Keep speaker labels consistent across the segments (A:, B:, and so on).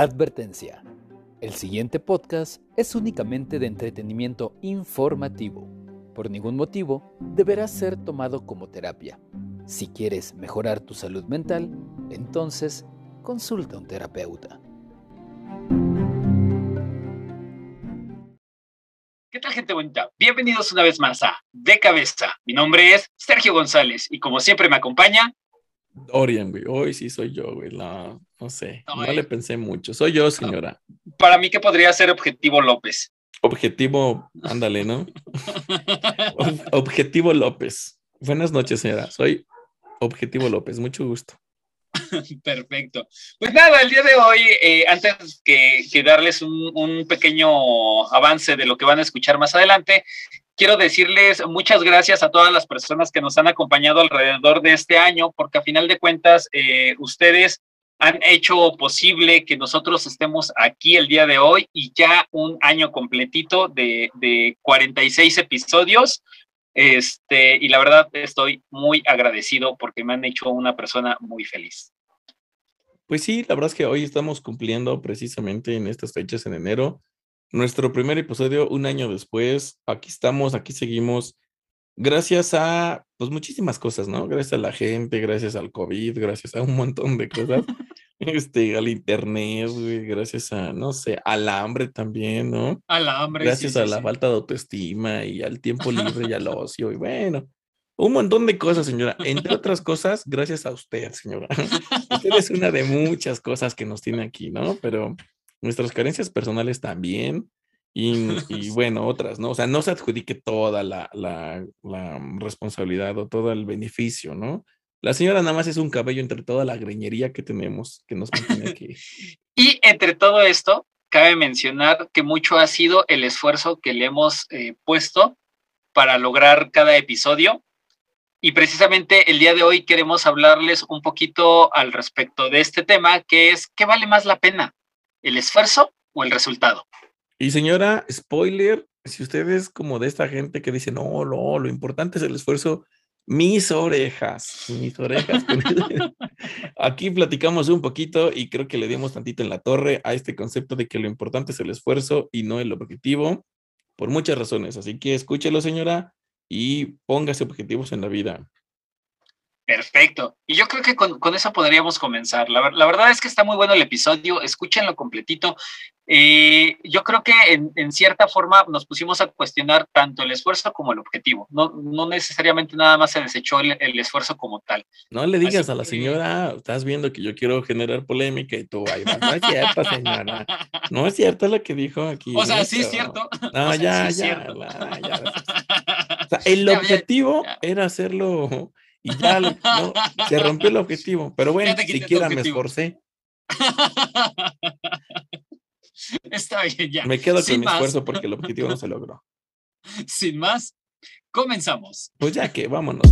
A: Advertencia. El siguiente podcast es únicamente de entretenimiento informativo. Por ningún motivo deberá ser tomado como terapia. Si quieres mejorar tu salud mental, entonces consulta a un terapeuta.
B: ¿Qué tal gente bonita? Bienvenidos una vez más a De Cabeza. Mi nombre es Sergio González y como siempre me acompaña
C: Dorian, güey. Hoy sí soy yo, güey. No, no sé. No, le pensé mucho. Soy yo, señora.
B: Para mí, ¿qué podría ser Objetivo López?
C: Objetivo, ándale, ¿no? Objetivo López. Buenas noches, señora. Soy Objetivo López. Mucho gusto.
B: Perfecto. Pues nada, el día de hoy, eh, antes que, darles un, un, pequeño avance de lo que van a escuchar más adelante, quiero decirles muchas gracias a todas las personas que nos han acompañado alrededor de este año, porque a final de cuentas, eh, ustedes han hecho posible que nosotros estemos aquí el día de hoy y ya un año completito de, de 46 episodios. Este, y la verdad estoy muy agradecido porque me han hecho una persona muy feliz.
C: Pues sí, la verdad es que hoy estamos cumpliendo precisamente en estas fechas en enero nuestro primer episodio un año después. Aquí estamos, aquí seguimos. Gracias a, pues muchísimas cosas, ¿no? Gracias a la gente, gracias al COVID, gracias a un montón de cosas. este, al internet, gracias a, no sé, al hambre también, ¿no?
B: Al hambre.
C: Gracias a la falta de autoestima y al tiempo libre y al ocio. Y bueno, un montón de cosas, señora. Entre otras cosas, gracias a usted, señora. usted es una de muchas cosas que nos tiene aquí, ¿no? Pero nuestras carencias personales también. Y, bueno, otras, ¿no? O sea, no se adjudique toda la, la, responsabilidad o todo el beneficio, ¿no? La señora nada más es un cabello entre toda la greñería que tenemos que nos mantiene aquí.
B: y entre todo esto, cabe mencionar que mucho ha sido el esfuerzo que le hemos eh, puesto para lograr cada episodio. Y precisamente el día de hoy queremos hablarles un poquito al respecto de este tema, que es, ¿qué vale más la pena? El esfuerzo o el resultado.
C: Y señora, spoiler, si usted es como de esta gente que dice, no, no, lo importante es el esfuerzo, mis orejas, mis orejas. Aquí platicamos un poquito y creo que le dimos tantito en la torre a este concepto de que lo importante es el esfuerzo y no el objetivo, por muchas razones. Así que escúchelo, señora, y póngase objetivos en la vida.
B: Perfecto. Y yo creo que con, eso podríamos comenzar. La, verdad es que está muy bueno el episodio, escúchenlo completito. Eh, yo creo que en, cierta forma nos pusimos a cuestionar tanto el esfuerzo como el objetivo. No, no necesariamente nada más se desechó el, esfuerzo como tal.
C: No le digas a la señora, estás viendo que yo quiero generar polémica y tú ahí vas. No es cierto, señora. No es cierto lo que dijo aquí.
B: O sea, sí es cierto.
C: No, ya, ya, el objetivo era hacerlo y ya se rompió el objetivo. Pero bueno, siquiera me esforcé.
B: Está bien, ya.
C: Me quedo con mi esfuerzo porque el objetivo no se logró.
B: Sin más, comenzamos.
C: Pues ya que, vámonos.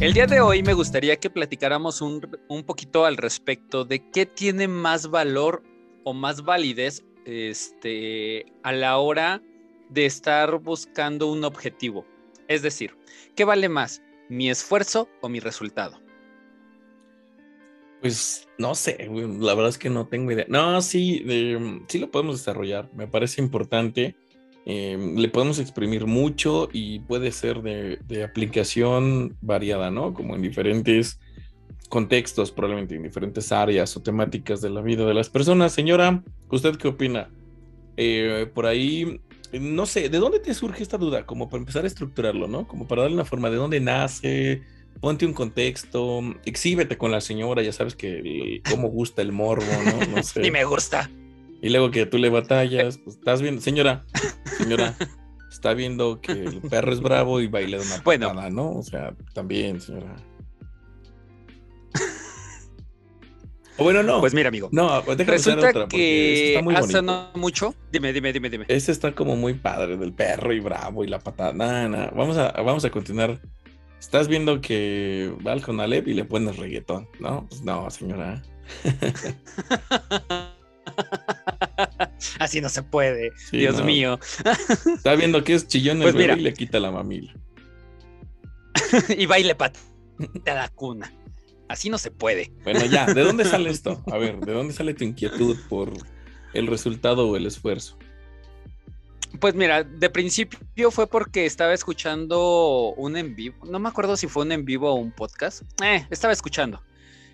A: El día de hoy me gustaría que platicáramos un, un, poquito al respecto de qué tiene más valor o más validez este, a la hora de estar buscando un objetivo. Es decir, ¿qué vale más? ¿Mi esfuerzo o mi resultado?
C: Pues no sé, la verdad es que no tengo idea. No, sí, sí lo podemos desarrollar, me parece importante. Em, le podemos exprimir mucho y puede ser de, de, aplicación variada, ¿no? Como en diferentes contextos, probablemente en diferentes áreas o temáticas de la vida de las personas. Señora, ¿usted qué opina? Eh, por ahí, no sé, ¿de dónde te surge esta duda? Como para empezar a estructurarlo, ¿no? Como para darle una forma de dónde nace, ponte un contexto, exhíbete con la señora, ya sabes que cómo gusta el morbo, ¿no? No sé.
B: Y me gusta.
C: Y luego que tú le batallas, pues estás viendo, señora, señora, está viendo que el perro es bravo y baila de una bueno. ¿no? O sea, también, señora. O bueno, no.
A: Pues mira, amigo.
C: No,
A: pues déjame Resulta otra, que está muy hace no mucho. Dime, dime, dime, dime.
C: Ese está como muy padre, del perro y bravo y la patada. Nah, Vamos, a, vamos a continuar. Estás viendo que va al Conalep y le pones reggaetón, ¿no? Pues no, señora.
B: Así no se puede. Dios mío.
C: Está viendo que es chillón el pues bebé y le quita la mamila.
B: y baile para la cuna. Así no se puede.
C: Bueno, ya, ¿de dónde sale esto? A ver, ¿de dónde sale tu inquietud por el resultado o el esfuerzo?
B: Pues mira, de principio fue porque estaba escuchando un en vivo, no me acuerdo si fue un en vivo o un podcast, eh, estaba escuchando.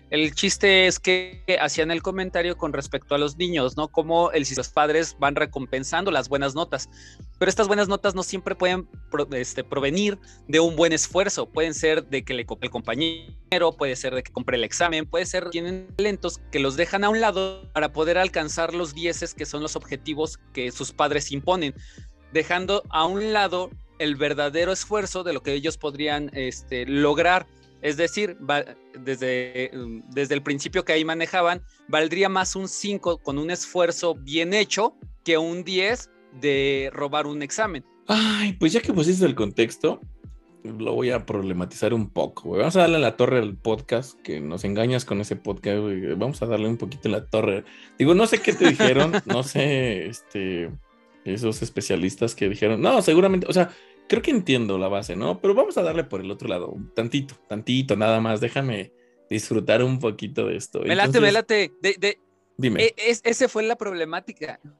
B: El chiste es que hacían el comentario con respecto a los niños, ¿no? Como el, los padres van recompensando las buenas notas. Pero estas buenas notas no siempre pueden este, provenir de un buen esfuerzo. Pueden ser de que le compre el compañero, puede ser de que compre el examen, puede ser tienen talentos que los dejan a un lado para poder alcanzar los dieces que son los objetivos que sus padres imponen, dejando a un lado el verdadero esfuerzo de lo que ellos podrían este, lograr es decir, desde, mm, desde el principio que ahí manejaban, valdría más un 5 con un esfuerzo bien hecho que un 10 de robar un examen.
C: Ay, pues ya que pusiste el contexto, lo voy a problematizar un poco. Vamos a darle la torre al podcast, que nos engañas con ese podcast. Vamos a darle un poquito la torre. Digo, no sé qué te dijeron, no sé, este, esos especialistas que dijeron, no, seguramente, o sea, creo que entiendo la base, ¿no? Pero vamos a darle por el otro lado, tantito, tantito, nada más. Déjame disfrutar un poquito de esto.
B: Velate, velate. De, Dime. E, es, esa fue la problemática. De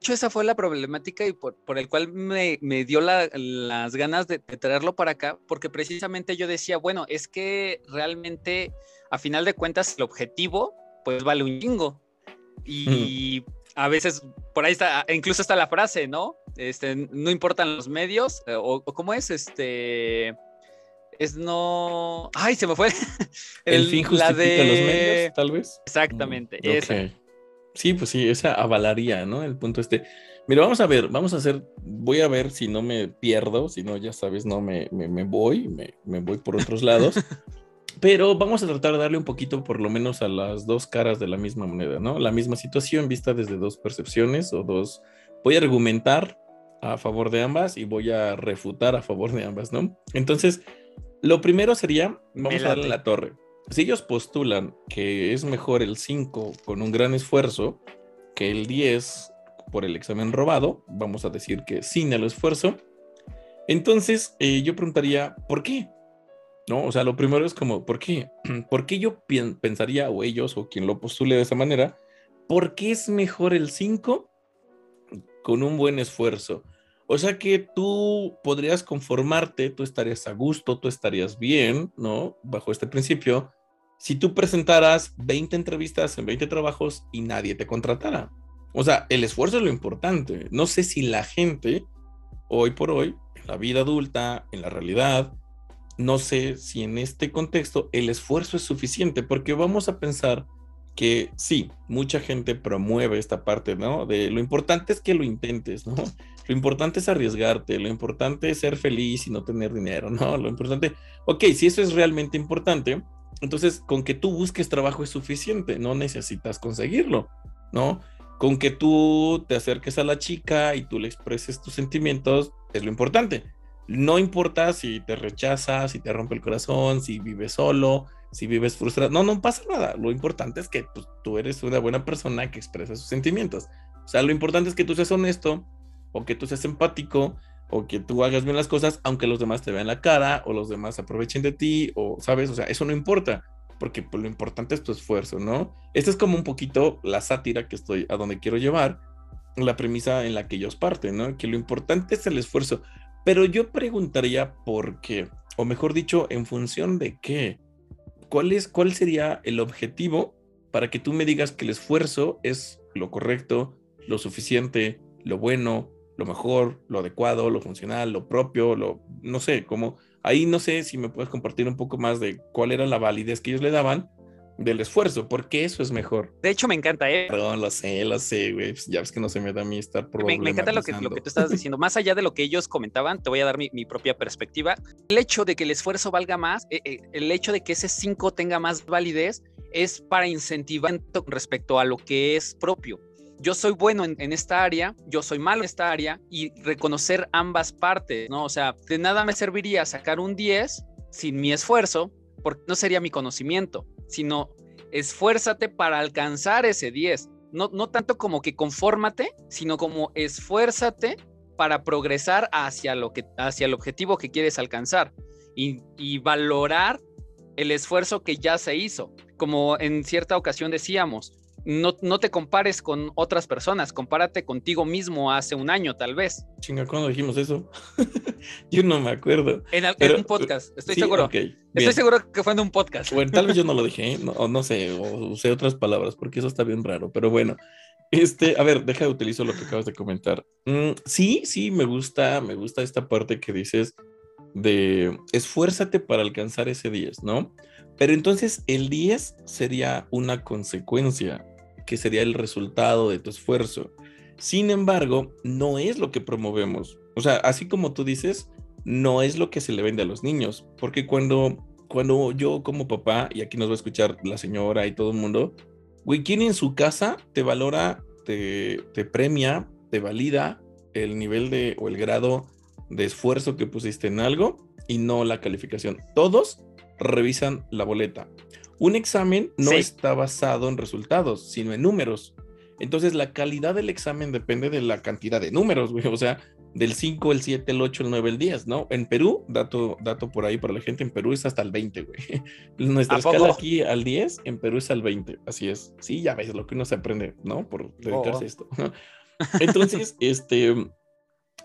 B: hecho, esa fue la problemática y por, por el cual me, me dio las ganas de, traerlo para acá, porque precisamente yo decía, bueno, es que realmente, a final de cuentas, el objetivo, pues vale un chingo. Y a veces, por ahí está, incluso está la frase, ¿no? Este, no importan los medios, eh, o, cómo es, este, es no, ay, se me fue.
C: El, fin justifica los medios, tal vez.
B: Exactamente, mm, esa.
C: Sí, pues sí, esa avalaría, ¿no? El punto este. Mira, vamos a ver, vamos a hacer, voy a ver si no me pierdo, si no, ya sabes, no me, me, voy, me, me, voy por otros lados. Pero vamos a tratar de darle un poquito, por lo menos, a las dos caras de la misma moneda, ¿no? La misma situación vista desde dos percepciones o dos. Voy a argumentar a favor de ambas y voy a refutar a favor de ambas, ¿no? Entonces, lo primero sería, vamos a darle la torre. Si ellos postulan que es mejor el 5 con un gran esfuerzo que el 10 por el examen robado, vamos a decir que sin el esfuerzo, entonces eh, yo preguntaría, ¿por qué? ¿No? O sea, lo primero es como, ¿por qué? ¿Por qué yo pensaría, o ellos, o quien lo postule de esa manera, ¿por qué es mejor el 5 con un buen esfuerzo. O sea que tú podrías conformarte, tú estarías a gusto, tú estarías bien, ¿no? Bajo este principio, si tú presentaras 20 entrevistas en 20 trabajos y nadie te contratara. O sea, el esfuerzo es lo importante. No sé si la gente, hoy por hoy, en la vida adulta, en la realidad, no sé si en este contexto el esfuerzo es suficiente, porque vamos a pensar que sí, mucha gente promueve esta parte, ¿no? De lo importante es que lo intentes, ¿no? Lo importante es arriesgarte, lo importante es ser feliz y no tener dinero, ¿no? Lo importante, ok, si eso es realmente importante, entonces con que tú busques trabajo es suficiente, no necesitas conseguirlo, ¿no? Con que tú te acerques a la chica y tú le expreses tus sentimientos es lo importante. No importa si te rechazas, si te rompe el corazón, si vives solo, si vives frustrado, no, no pasa nada. Lo importante es que pues, tú eres una buena persona que expresa sus sentimientos. O sea, lo importante es que tú seas honesto o que tú seas empático o que tú hagas bien las cosas aunque los demás te vean la cara o los demás aprovechen de ti o, ¿sabes? O sea, eso no importa porque pues, lo importante es tu esfuerzo, ¿no? Esta es como un poquito la sátira que estoy a donde quiero llevar, la premisa en la que ellos parten, ¿no? Que lo importante es el esfuerzo. Pero yo preguntaría por qué, o mejor dicho, en función de qué. ¿cuál, es, ¿cuál sería el objetivo para que tú me digas que el esfuerzo es lo correcto, lo suficiente, lo bueno, lo mejor, lo adecuado, lo funcional, lo propio, lo no sé, como ahí no sé si me puedes compartir un poco más de cuál era la validez que ellos le daban del esfuerzo, porque eso es mejor.
B: De hecho, me encanta, ¿eh?
C: Perdón, lo sé, lo sé, güey. Pues, ya ves que no se me da a mí estar
B: por me, me, encanta lo que, lo que tú estabas diciendo. Más allá de lo que ellos comentaban, te voy a dar mi, mi propia perspectiva. El hecho de que el esfuerzo valga más, eh, eh, el hecho de que ese 5 tenga más validez, es para incentivar respecto a lo que es propio. Yo soy bueno en, en, esta área, yo soy malo en esta área y reconocer ambas partes, ¿no? O sea, de nada me serviría sacar un 10 sin mi esfuerzo, porque no sería mi conocimiento sino esfuérzate para alcanzar ese 10.
A: no, no tanto como que confórmate, sino como esfuérzate para progresar hacia, lo que, hacia el objetivo que quieres alcanzar y, y valorar el esfuerzo que ya se hizo. Como en cierta ocasión decíamos, no, no, te compares con otras personas, compárate contigo mismo hace un año, tal vez.
C: Chinga, ¿cuándo dijimos eso? yo no me acuerdo.
A: En, un podcast, estoy seguro. estoy seguro que fue en un podcast.
C: Bueno, tal vez yo no lo dije, ¿eh? o no sé, o usé otras palabras, porque eso está bien raro, pero bueno. Este, a ver, deja de utilizar lo que acabas de comentar. Mm, sí, sí, me gusta, me gusta esta parte que dices de esfuérzate para alcanzar ese 10, ¿no? Pero entonces el 10 sería una consecuencia, que sería el resultado de tu esfuerzo. Sin embargo, no es lo que promovemos. O sea, así como tú dices, no es lo que se le vende a los niños. Porque cuando, cuando yo como papá, y aquí nos va a escuchar la señora y todo el mundo, güey, ¿quién en su casa te valora, te, te premia, te valida el nivel de o el grado de esfuerzo que pusiste en algo y no la calificación? Todos revisan la boleta. Un examen no está basado en resultados, sino en números. Entonces la calidad del examen depende de la cantidad de números, güey. O sea, del 5, el 7, el 8, el 9, el 10, ¿no? En Perú, dato, dato por ahí para la gente, en Perú es hasta el 20, güey. Nuestra escala aquí al 10, en Perú es al 20, así es. Sí, ya ves lo que uno se aprende, ¿no? Por dedicarse a esto. Entonces, este,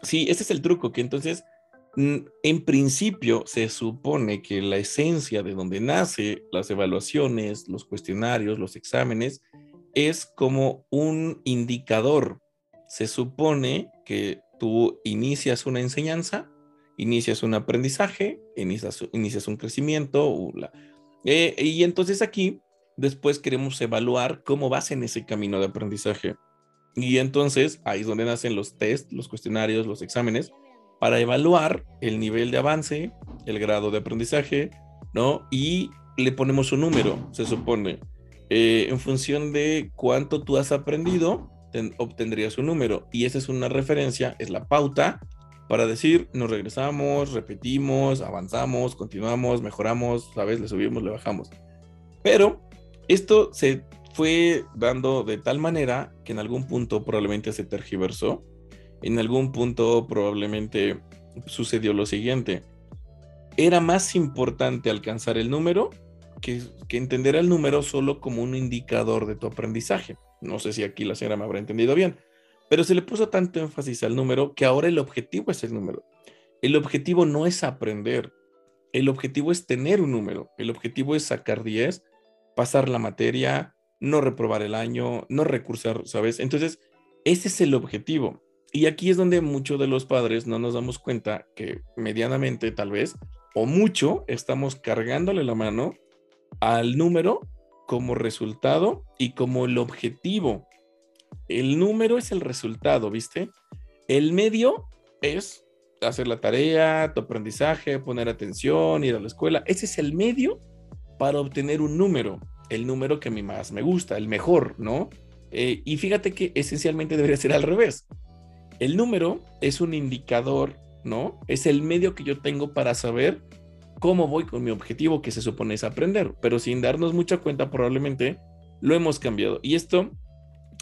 C: sí, ese es el truco, que entonces en principio se supone que la esencia de donde nace las evaluaciones, los cuestionarios, los exámenes, es como un indicador. Se supone que tú inicias una enseñanza, inicias un aprendizaje, inicias, inicias un crecimiento, eh, y entonces aquí después queremos evaluar cómo vas en ese camino de aprendizaje. Y entonces ahí es donde nacen los test, los cuestionarios, los exámenes, para evaluar el nivel de avance, el grado de aprendizaje, ¿no? Y le ponemos un número, se supone. Eh, en función de cuánto tú has aprendido, obtendrías un número. Y esa es una referencia, es la pauta para decir, nos regresamos, repetimos, avanzamos, continuamos, mejoramos, ¿sabes? Le subimos, le bajamos. Pero esto se fue dando de tal manera que en algún punto probablemente se tergiversó en algún punto probablemente sucedió lo siguiente. Era más importante alcanzar el número que, entender el número solo como un indicador de tu aprendizaje. No sé si aquí la señora me habrá entendido bien, pero se le puso tanto énfasis al número que ahora el objetivo es el número. El objetivo no es aprender, el objetivo es tener un número, el objetivo es sacar 10, pasar la materia, no reprobar el año, no recursar, ¿sabes? Entonces, ese es el objetivo. Y aquí es donde muchos de los padres no nos damos cuenta que medianamente tal vez o mucho estamos cargándole la mano al número como resultado y como el objetivo. El número es el resultado, ¿viste? El medio es hacer la tarea, tu aprendizaje, poner atención, ir a la escuela. Ese es el medio para obtener un número, el número que a mí más me gusta, el mejor, ¿no? Eh, y fíjate que esencialmente debería ser al revés. El número es un indicador, ¿no? Es el medio que yo tengo para saber cómo voy con mi objetivo que se supone es aprender, pero sin darnos mucha cuenta probablemente lo hemos cambiado. Y esto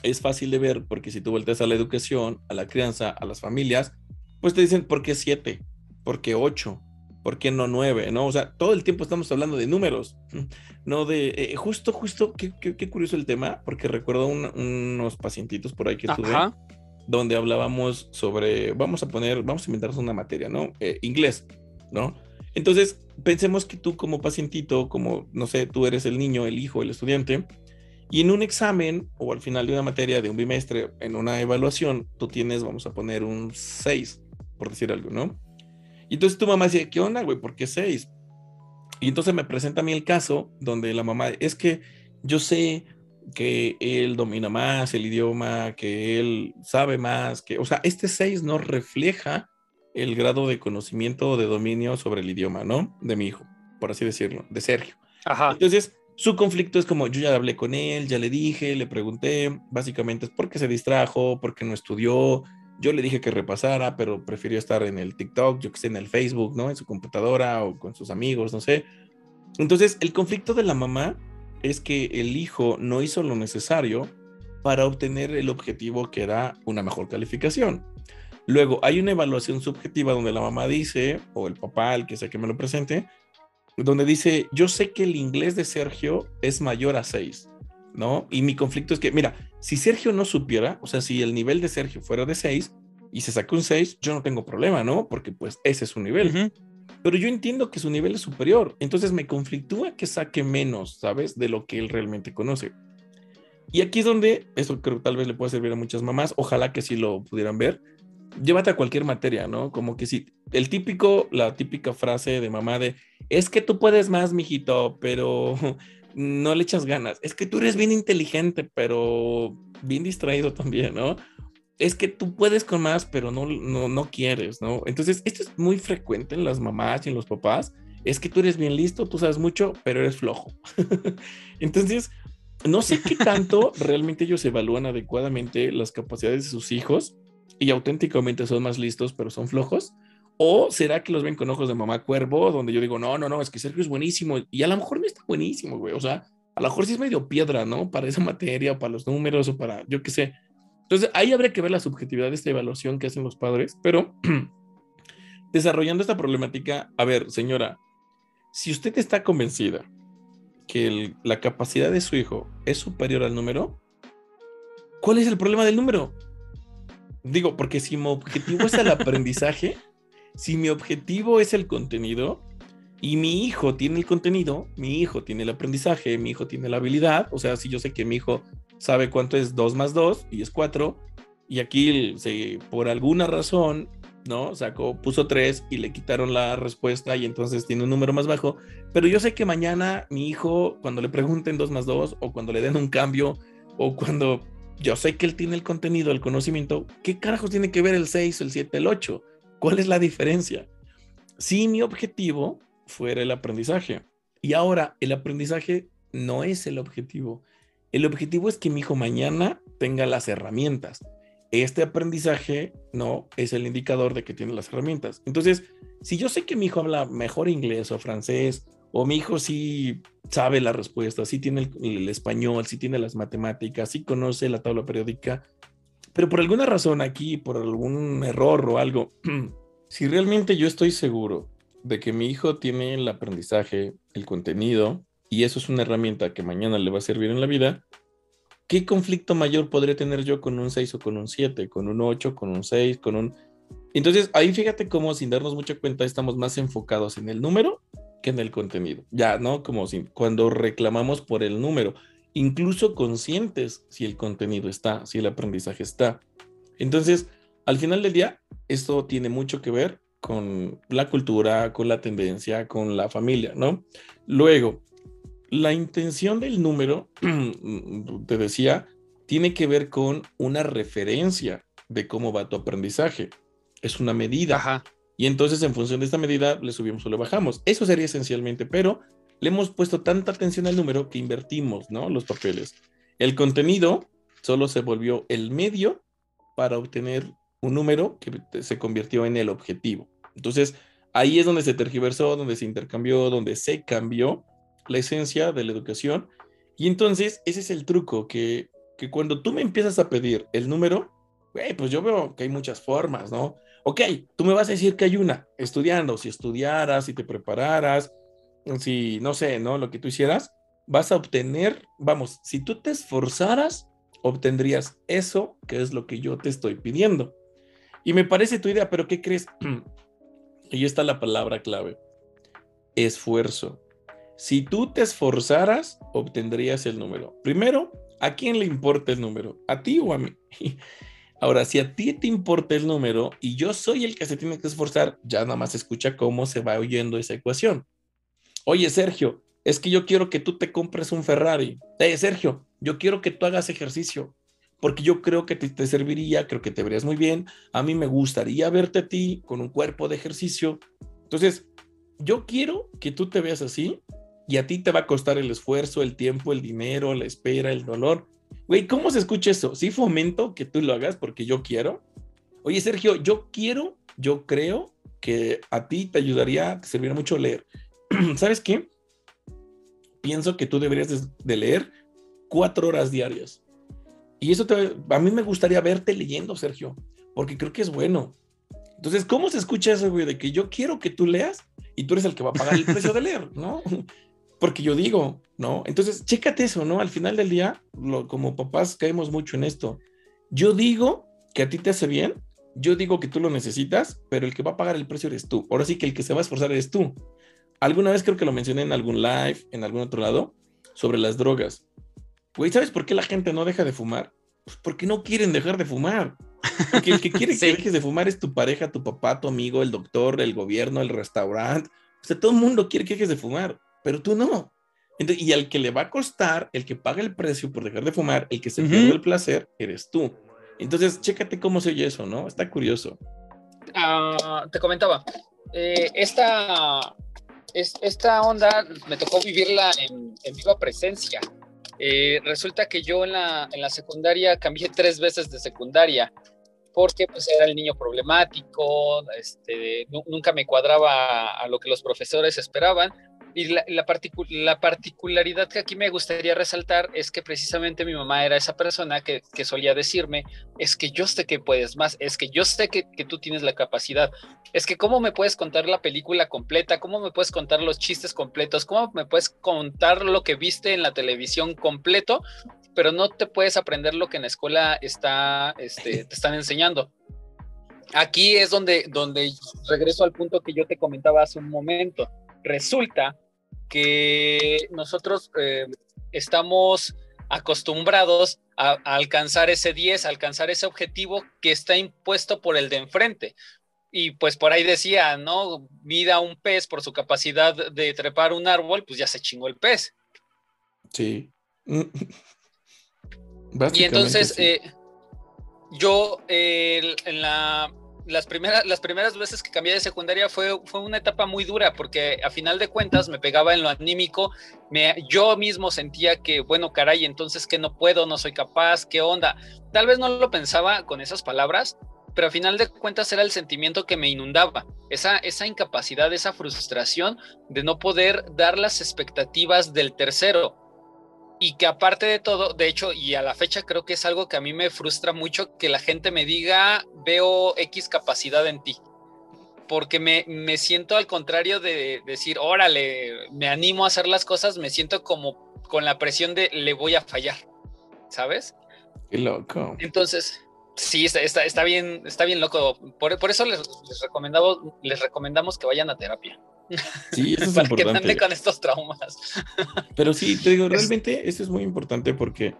C: es fácil de ver porque si tú vueltas a la educación, a la crianza, a las familias, pues te dicen, ¿por qué siete? ¿Por qué ocho? ¿Por qué no nueve? ¿No? O sea, todo el tiempo estamos hablando de números, no de... Eh, justo, justo, qué, qué, curioso el tema, porque recuerdo unos pacientitos por ahí que tuve donde hablábamos sobre, vamos a poner, vamos a inventarnos una materia, ¿no? Eh, inglés, ¿no? Entonces, pensemos que tú como pacientito, como, no sé, tú eres el niño, el hijo, el estudiante, y en un examen o al final de una materia de un bimestre, en una evaluación, tú tienes, vamos a poner un 6, por decir algo, ¿no? Y entonces tu mamá dice, ¿qué onda, güey? ¿Por qué 6? Y entonces me presenta a mí el caso donde la mamá, es que yo sé que él domina más el idioma, que él sabe más, que, o sea, este 6 no refleja el grado de conocimiento o de dominio sobre el idioma, ¿no? De mi hijo, por así decirlo, de Sergio. Ajá. Entonces, su conflicto es como, yo ya hablé con él, ya le dije, le pregunté, básicamente es porque se distrajo, porque no estudió, yo le dije que repasara, pero prefirió estar en el TikTok, yo que sé, en el Facebook, ¿no? En su computadora o con sus amigos, no sé. Entonces, el conflicto de la mamá es que el hijo no hizo lo necesario para obtener el objetivo que era una mejor calificación. Luego hay una evaluación subjetiva donde la mamá dice, o el papá, el que sea que me lo presente, donde dice, yo sé que el inglés de Sergio es mayor a 6, ¿no? Y mi conflicto es que, mira, si Sergio no supiera, o sea, si el nivel de Sergio fuera de 6 y se saca un 6, yo no tengo problema, ¿no? Porque pues ese es su nivel. Pero yo entiendo que su nivel es superior, entonces me conflictúa que saque menos, ¿sabes? De lo que él realmente conoce. Y aquí es donde, eso creo que tal vez le puede servir a muchas mamás, ojalá que sí lo pudieran ver. Llévate a cualquier materia, ¿no? Como que si el típico, la típica frase de mamá de, es que tú puedes más, mijito, pero no le echas ganas. Es que tú eres bien inteligente, pero bien distraído también, ¿no? Es que tú puedes con más, pero no, no, no quieres, ¿no? Entonces, esto es muy frecuente en las mamás y en los papás. Es que tú eres bien listo, tú sabes mucho, pero eres flojo. Entonces, no sé qué tanto realmente ellos evalúan adecuadamente las capacidades de sus hijos y auténticamente son más listos, pero son flojos. ¿O será que los ven con ojos de mamá cuervo, donde yo digo, no, no, no, es que Sergio es buenísimo y a lo mejor no está buenísimo, güey? O sea, a lo mejor sí es medio piedra, ¿no? Para esa materia, o para los números, o para, yo qué sé. Entonces, ahí habría que ver la subjetividad de esta evaluación que hacen los padres, pero desarrollando esta problemática, a ver, señora, si usted está convencida que la capacidad de su hijo es superior al número, ¿cuál es el problema del número? Digo, porque si mi objetivo es el aprendizaje, si mi objetivo es el contenido y mi hijo tiene el contenido, mi hijo tiene el aprendizaje, mi hijo tiene la habilidad, o sea, si yo sé que mi hijo sabe cuánto es 2 más 2 y es 4, y aquí se, por alguna razón, ¿no? Sacó, puso 3 y le quitaron la respuesta y entonces tiene un número más bajo, pero yo sé que mañana mi hijo, cuando le pregunten 2 más 2 o cuando le den un cambio o cuando yo sé que él tiene el contenido, el conocimiento, ¿qué carajos tiene que ver el 6, el 7, el 8? ¿Cuál es la diferencia? Si mi objetivo fuera el aprendizaje y ahora el aprendizaje no es el objetivo. El objetivo es que mi hijo mañana tenga las herramientas. Este aprendizaje no es el indicador de que tiene las herramientas. Entonces, si yo sé que mi hijo habla mejor inglés o francés, o mi hijo sí sabe la respuesta, sí tiene el, el español, sí tiene las matemáticas, sí conoce la tabla periódica, pero por alguna razón aquí, por algún error o algo, si realmente yo estoy seguro de que mi hijo tiene el aprendizaje, el contenido, y eso es una herramienta que mañana le va a servir en la vida, ¿qué conflicto mayor podría tener yo con un 6 o con un 7, con un 8, con un 6, con un... Entonces, ahí fíjate cómo sin darnos mucha cuenta estamos más enfocados en el número que en el contenido. Ya, ¿no? Como si, cuando reclamamos por el número incluso conscientes si el contenido está, si el aprendizaje está. Entonces, al final del día, esto tiene mucho que ver con la cultura, con la tendencia, con la familia, ¿no? Luego, la intención del número, te decía, tiene que ver con una referencia de cómo va tu aprendizaje. Es una medida. Y entonces, en función de esta medida, le subimos o le bajamos. Eso sería esencialmente, pero le hemos puesto tanta atención al número que invertimos, ¿no? Los papeles. El contenido solo se volvió el medio para obtener un número que se convirtió en el objetivo. Entonces, ahí es donde se tergiversó, donde se intercambió, donde se cambió la esencia de la educación. Y entonces, ese es el truco, que, que cuando tú me empiezas a pedir el número, pues yo veo que hay muchas formas, ¿no? Ok, tú me vas a decir que hay una, estudiando, si estudiaras, si te prepararas, si, no sé, ¿no? Lo que tú hicieras, vas a obtener, vamos, si tú te esforzaras, obtendrías eso que es lo que yo te estoy pidiendo. Y me parece tu idea, pero ¿qué crees? y está la palabra clave. Esfuerzo. Si tú te esforzaras, obtendrías el número. Primero, ¿a quién le importa el número? ¿A ti o a mí? Ahora, si a ti te importa el número y yo soy el que se tiene que esforzar, ya nada más escucha cómo se va oyendo esa ecuación. Oye, Sergio, es que yo quiero que tú te compres un Ferrari. Eh, Sergio, yo quiero que tú hagas ejercicio, porque yo creo que te, te, serviría, creo que te verías muy bien. A mí me gustaría verte a ti con un cuerpo de ejercicio. Entonces, yo quiero que tú te veas así y a ti te va a costar el esfuerzo, el tiempo, el dinero, la espera, el dolor. Güey, ¿cómo se escucha eso? Sí fomento que tú lo hagas porque yo quiero. Oye, Sergio, yo quiero, yo creo que a ti te ayudaría, te serviría mucho leer. ¿sabes qué? Pienso que tú deberías de leer cuatro horas diarias. Y eso a mí me gustaría verte leyendo, Sergio, porque creo que es bueno. Entonces, ¿cómo se escucha eso, güey? De que yo quiero que tú leas y tú eres el que va a pagar el precio de leer, ¿no? Porque yo digo, ¿no? Entonces, chécate eso, ¿no? Al final del día, como papás caemos mucho en esto. Yo digo que a ti te hace bien, yo digo que tú lo necesitas, pero el que va a pagar el precio eres tú. Ahora sí que el que se va a esforzar eres tú. Alguna vez creo que lo mencioné en algún live, en algún otro lado, sobre las drogas. Güey, ¿sabes por qué la gente no deja de fumar? Pues porque no quieren dejar de fumar. Porque el que quiere que dejes de fumar es tu pareja, tu papá, tu amigo, el doctor, el gobierno, el restaurante. O sea, todo el mundo quiere que dejes de fumar, pero tú no. y al que le va a costar, el que paga el precio por dejar de fumar, el que se pierde el placer, eres tú. Entonces, chécate cómo se oye eso, ¿no? Está curioso.
B: Ah, te comentaba, eh, esta, esta onda me tocó vivirla en, viva presencia. Eh, resulta que yo en la, en la secundaria cambié tres veces de secundaria porque pues era el niño problemático, este, nunca me cuadraba a lo que los profesores esperaban y la, la, particularidad que aquí me gustaría resaltar es que precisamente mi mamá era esa persona que, solía decirme, es que yo sé que puedes más, es que yo sé que, tú tienes la capacidad, es que cómo me puedes contar la película completa, cómo me puedes contar los chistes completos, cómo me puedes contar lo que viste en la televisión completo, pero no te puedes aprender lo que en la escuela está, este, te están enseñando. Aquí es donde, donde regreso al punto que yo te comentaba hace un momento. Resulta que nosotros eh, estamos acostumbrados a, alcanzar ese 10, a alcanzar ese objetivo que está impuesto por el de enfrente. Y pues por ahí decía, ¿no? Mida un pez por su capacidad de trepar un árbol, pues ya se chingó el pez.
C: Sí.
B: y entonces, eh, yo en la las primeras, las primeras veces que cambié de secundaria fue, fue una etapa muy dura porque a final de cuentas me pegaba en lo anímico, me, yo mismo sentía que, bueno, caray, entonces que no puedo, no soy capaz, qué onda. Tal vez no lo pensaba con esas palabras, pero a final de cuentas era el sentimiento que me inundaba, esa, esa incapacidad, esa frustración de no poder dar las expectativas del tercero y que aparte de todo, de hecho, y a la fecha creo que es algo que a mí me frustra mucho que la gente me diga, veo X capacidad en ti. Porque me, me siento al contrario de decir, órale, me animo a hacer las cosas, me siento como con la presión de le voy a fallar, ¿sabes?
C: Qué loco.
B: Entonces, sí, está, está, está bien, está bien loco. Por, por eso les, les, recomendamos, les recomendamos que vayan a terapia.
C: Sí, eso es
B: para
C: importante.
B: que con estos traumas.
C: Pero sí, te digo, realmente eso es muy importante porque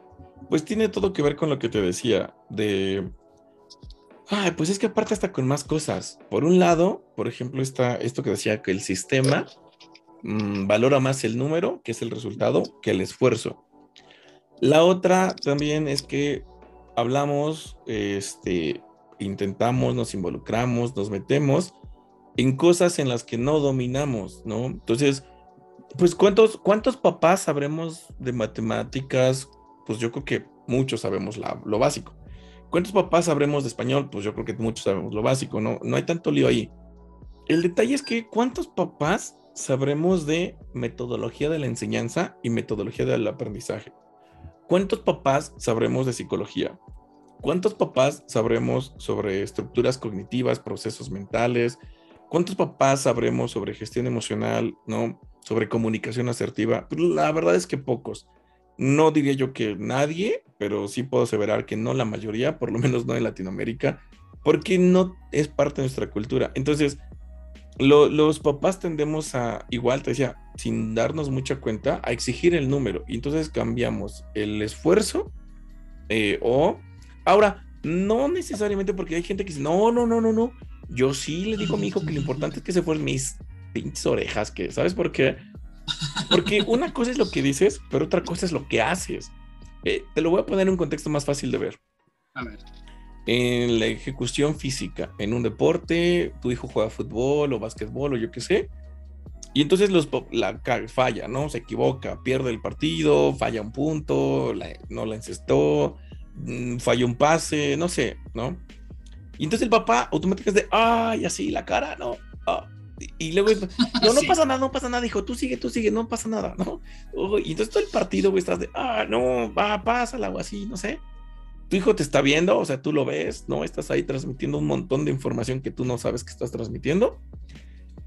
C: pues tiene todo que ver con lo que te decía de Ay, pues es que aparte está con más cosas. Por un lado, por ejemplo, está esto que decía que el sistema mm, valora más el número, que es el resultado, que el esfuerzo. La otra también es que hablamos, este, intentamos, nos involucramos, nos metemos en cosas en las que no dominamos, ¿no? Entonces, pues ¿cuántos, cuántos papás sabremos de matemáticas? Pues yo creo que muchos sabemos lo básico. ¿Cuántos papás sabremos de español? Pues yo creo que muchos sabemos lo básico, ¿no? No hay tanto lío ahí. El detalle es que ¿cuántos papás sabremos de metodología de la enseñanza y metodología del aprendizaje? ¿Cuántos papás sabremos de psicología? ¿Cuántos papás sabremos sobre estructuras cognitivas, procesos mentales, ¿Cuántos papás sabremos sobre gestión emocional, no? Sobre comunicación asertiva? La verdad es que pocos. No diría yo que nadie, pero sí puedo aseverar que no la mayoría, por lo menos no en Latinoamérica, porque no es parte de nuestra cultura. Entonces, los papás tendemos a, igual te decía, sin darnos mucha cuenta, a exigir el número. Y entonces cambiamos el esfuerzo eh, o... Ahora, no necesariamente porque hay gente que dice, no, no, no, no, no, yo sí le digo a mi hijo que lo importante es que se fueran mis pinches orejas, que, ¿sabes por qué? Porque una cosa es lo que dices, pero otra cosa es lo que haces. Eh, te lo voy a poner en un contexto más fácil de ver.
B: A ver.
C: En la ejecución física, en un deporte, tu hijo juega fútbol o básquetbol o yo qué sé, y entonces los, la falla, ¿no? Se equivoca, pierde el partido, falla un punto, no la encestó, mm, falla un pase, no sé, ¿no? Y entonces el papá automáticamente es de, ay, así la cara, ¿no? Ah, y luego, no, no pasa nada, no pasa nada, dijo, tú sigue, tú sigue, no pasa nada, ¿no? y entonces todo el partido, güey, estás de, ah, no, va, pásala o así, no sé. tu hijo te está viendo, o sea, tú lo ves, ¿no? Estás ahí transmitiendo un montón de información que tú no sabes que estás transmitiendo.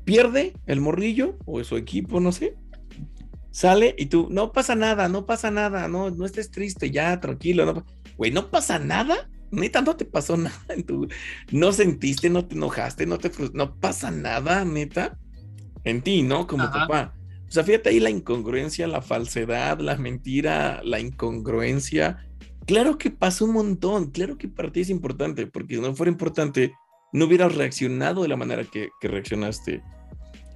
C: Pierde el morrillo o su equipo, no sé. Sale y tú, no pasa nada, no pasa nada, no, no estés triste, ya, tranquilo. No, güey, no pasa nada. Neta, no te pasó nada en tu. No sentiste, no te enojaste, no te no pasa nada, neta, en ti, ¿no? Como papá. O sea, fíjate ahí la incongruencia, la falsedad, la mentira, la incongruencia. Claro que pasó un montón, claro que para ti es importante, porque si no fuera importante, no hubieras reaccionado de la manera que, reaccionaste.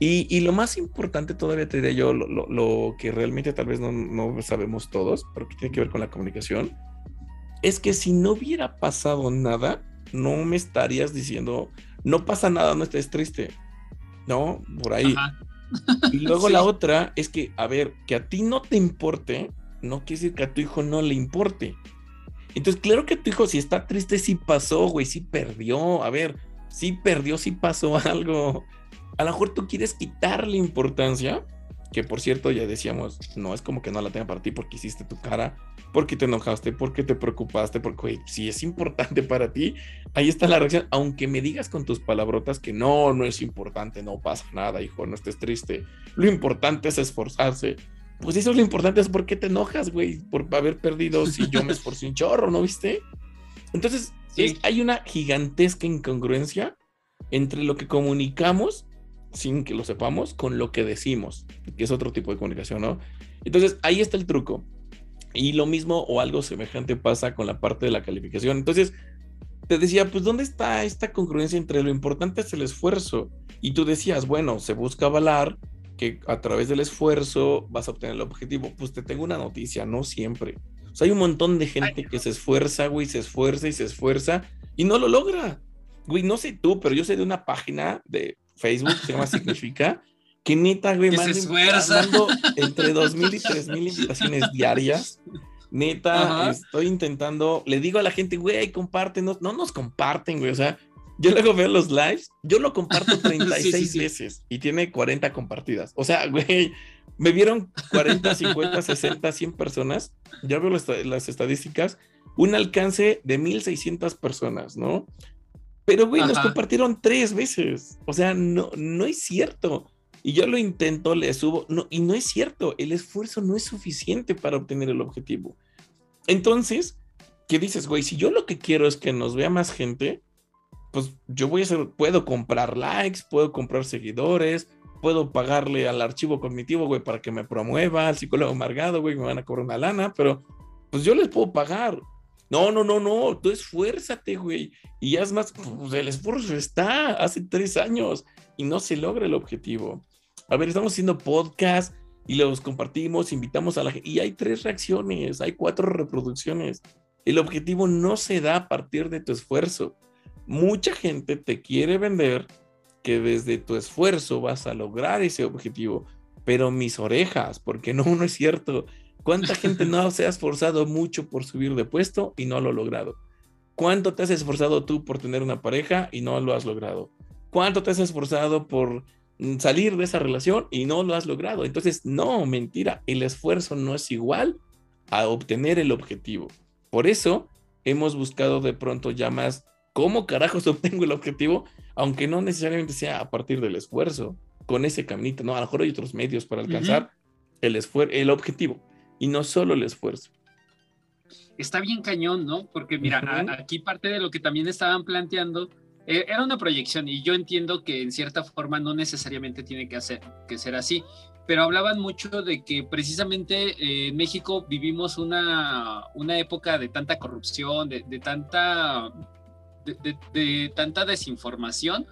C: Y, lo más importante todavía te diría yo, lo, que realmente tal vez no, no, sabemos todos, pero que tiene que ver con la comunicación, es que si no hubiera pasado nada, no me estarías diciendo, no pasa nada, no estés triste. ¿No? Por ahí. Y luego la otra es que, a ver, que a ti no te importe, no quiere decir que a tu hijo no le importe. Entonces, claro que tu hijo, si está triste, sí pasó, güey, sí perdió. A ver, sí perdió, sí pasó algo. A lo mejor tú quieres quitarle importancia, que por cierto ya decíamos, no es como que no la tenga para ti porque hiciste tu cara, porque te enojaste, porque te preocupaste, porque si es importante para ti, ahí está la reacción, aunque me digas con tus palabrotas que no, no es importante, no pasa nada, hijo, no estés triste, lo importante es esforzarse. Pues eso es lo importante, es por qué te enojas, güey, por haber perdido si yo me esforcé un chorro, ¿no viste? Entonces, hay una gigantesca incongruencia entre lo que comunicamos sin que lo sepamos con lo que decimos, que es otro tipo de comunicación, ¿no? Entonces, ahí está el truco. Y lo mismo o algo semejante pasa con la parte de la calificación. Entonces, te decía, pues, ¿dónde está esta congruencia entre lo importante es el esfuerzo? Y tú decías, bueno, se busca avalar que a través del esfuerzo vas a obtener el objetivo. Pues te tengo una noticia, no siempre. O sea, hay un montón de gente que se esfuerza, güey, se esfuerza y se esfuerza y no lo logra. Güey, no sé tú, pero yo sé de una página de Facebook, se llama Significa, que neta, güey, mando entre 2.000 y 3.000 invitaciones diarias. Neta, estoy intentando, le digo a la gente, güey, compártenos, no nos comparten, güey, o sea, yo luego veo los lives, yo lo comparto 36 veces y tiene 40 compartidas. O sea, güey, me vieron 40, 50, 60, 100 personas. Ya veo las, estadísticas. Un alcance de 1600 personas, ¿no? Pero, güey, nos compartieron tres veces. O sea, no, no es cierto. Y yo lo intento, le subo, no, y no es cierto, el esfuerzo no es suficiente para obtener el objetivo. Entonces, ¿qué dices, güey? Si yo lo que quiero es que nos vea más gente, pues yo voy a hacer, puedo comprar likes, puedo comprar seguidores, puedo pagarle al archivo cognitivo, güey, para que me promueva, al psicólogo amargado, güey, me van a cobrar una lana, pero pues yo les puedo pagar. No, no, no, no, tú esfuérzate, güey. Y es más, pues el esfuerzo está hace tres años y no se logra el objetivo. A ver, estamos haciendo podcast y los compartimos, invitamos a la gente y hay tres reacciones, hay cuatro reproducciones. El objetivo no se da a partir de tu esfuerzo. Mucha gente te quiere vender que desde tu esfuerzo vas a lograr ese objetivo, pero mis orejas, porque no, no es cierto. ¿Cuánta gente no se ha esforzado mucho por subir de puesto y no lo ha logrado? ¿Cuánto te has esforzado tú por tener una pareja y no lo has logrado? ¿Cuánto te has esforzado por mm, salir de esa relación y no lo has logrado? Entonces, no, mentira, el esfuerzo no es igual a obtener el objetivo. Por eso hemos buscado de pronto ya más cómo carajos obtengo el objetivo, aunque no necesariamente sea a partir del esfuerzo, con ese caminito, no, a lo mejor hay otros medios para alcanzar el esfuerzo, el objetivo y no solo el esfuerzo.
B: Está bien cañón, ¿no? Porque mira, aquí parte de lo que también estaban planteando eh, era una proyección y yo entiendo que en cierta forma no necesariamente tiene que, hacer, que ser así, pero hablaban mucho de que precisamente eh, en México vivimos una, una época de tanta corrupción, de, tanta, de, tanta desinformación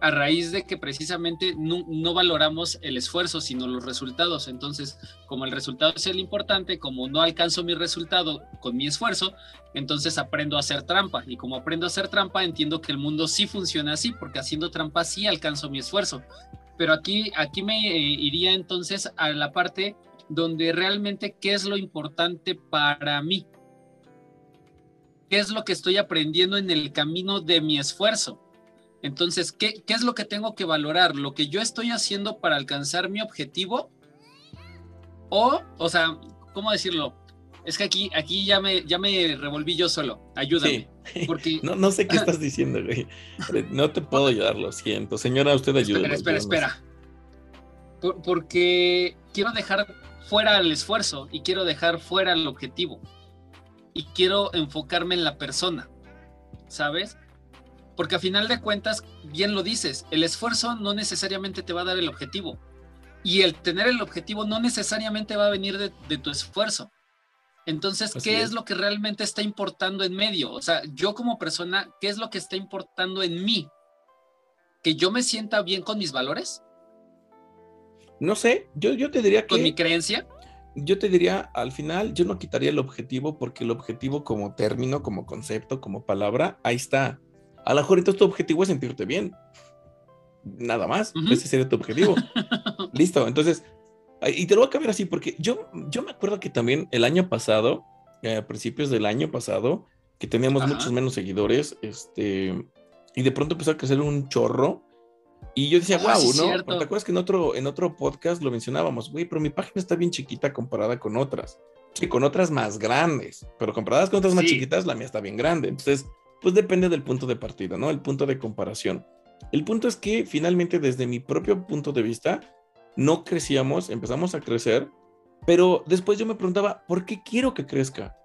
B: a raíz de que precisamente no, valoramos el esfuerzo, sino los resultados. Entonces, como el resultado es el importante, como no alcanzo mi resultado con mi esfuerzo, entonces aprendo a hacer trampa. Y como aprendo a hacer trampa, entiendo que el mundo sí funciona así, porque haciendo trampa sí alcanzo mi esfuerzo. Pero aquí, aquí me eh, iría entonces a la parte donde realmente qué es lo importante para mí. ¿Qué es lo que estoy aprendiendo en el camino de mi esfuerzo? Entonces, ¿qué, es lo que tengo que valorar? ¿Lo que yo estoy haciendo para alcanzar mi objetivo? O, o sea, ¿cómo decirlo? Es que aquí, aquí ya me, ya me revolví yo solo. Ayúdame. Porque...
C: No, no sé qué estás diciendo, güey. No te puedo ayudar, lo siento. Señora, usted ayuda.
B: Espera, espera, espera. porque quiero dejar fuera el esfuerzo y quiero dejar fuera el objetivo. Y quiero enfocarme en la persona. ¿Sabes? Porque a final de cuentas, bien lo dices, el esfuerzo no necesariamente te va a dar el objetivo. Y el tener el objetivo no necesariamente va a venir de, tu esfuerzo. Entonces, ¿qué es. lo que realmente está importando en medio? O sea, yo como persona, ¿qué es lo que está importando en mí? ¿Que yo me sienta bien con mis valores?
C: No sé, yo, yo te diría que...
B: ¿Con mi creencia?
C: Yo te diría, al final, yo no quitaría el objetivo porque el objetivo como término, como concepto, como palabra, ahí está. A lo mejor entonces tu objetivo es sentirte bien. Nada más. Ese sería tu objetivo. Listo. Entonces, y te lo voy a cambiar así porque yo, yo me acuerdo que también el año pasado, eh, a principios del año pasado, que teníamos muchos menos seguidores, este, y de pronto empezó a crecer un chorro. Y yo decía, wow, ah, ¿no? ¿Te acuerdas que en otro, en otro podcast lo mencionábamos? Güey, pero mi página está bien chiquita comparada con otras. Sí, con otras más grandes, pero comparadas con otras más chiquitas, la mía está bien grande. Entonces, pues depende del punto de partida, ¿no? El punto de comparación. El punto es que finalmente desde mi propio punto de vista, no crecíamos, empezamos a crecer, pero después yo me preguntaba, ¿por qué quiero que crezca?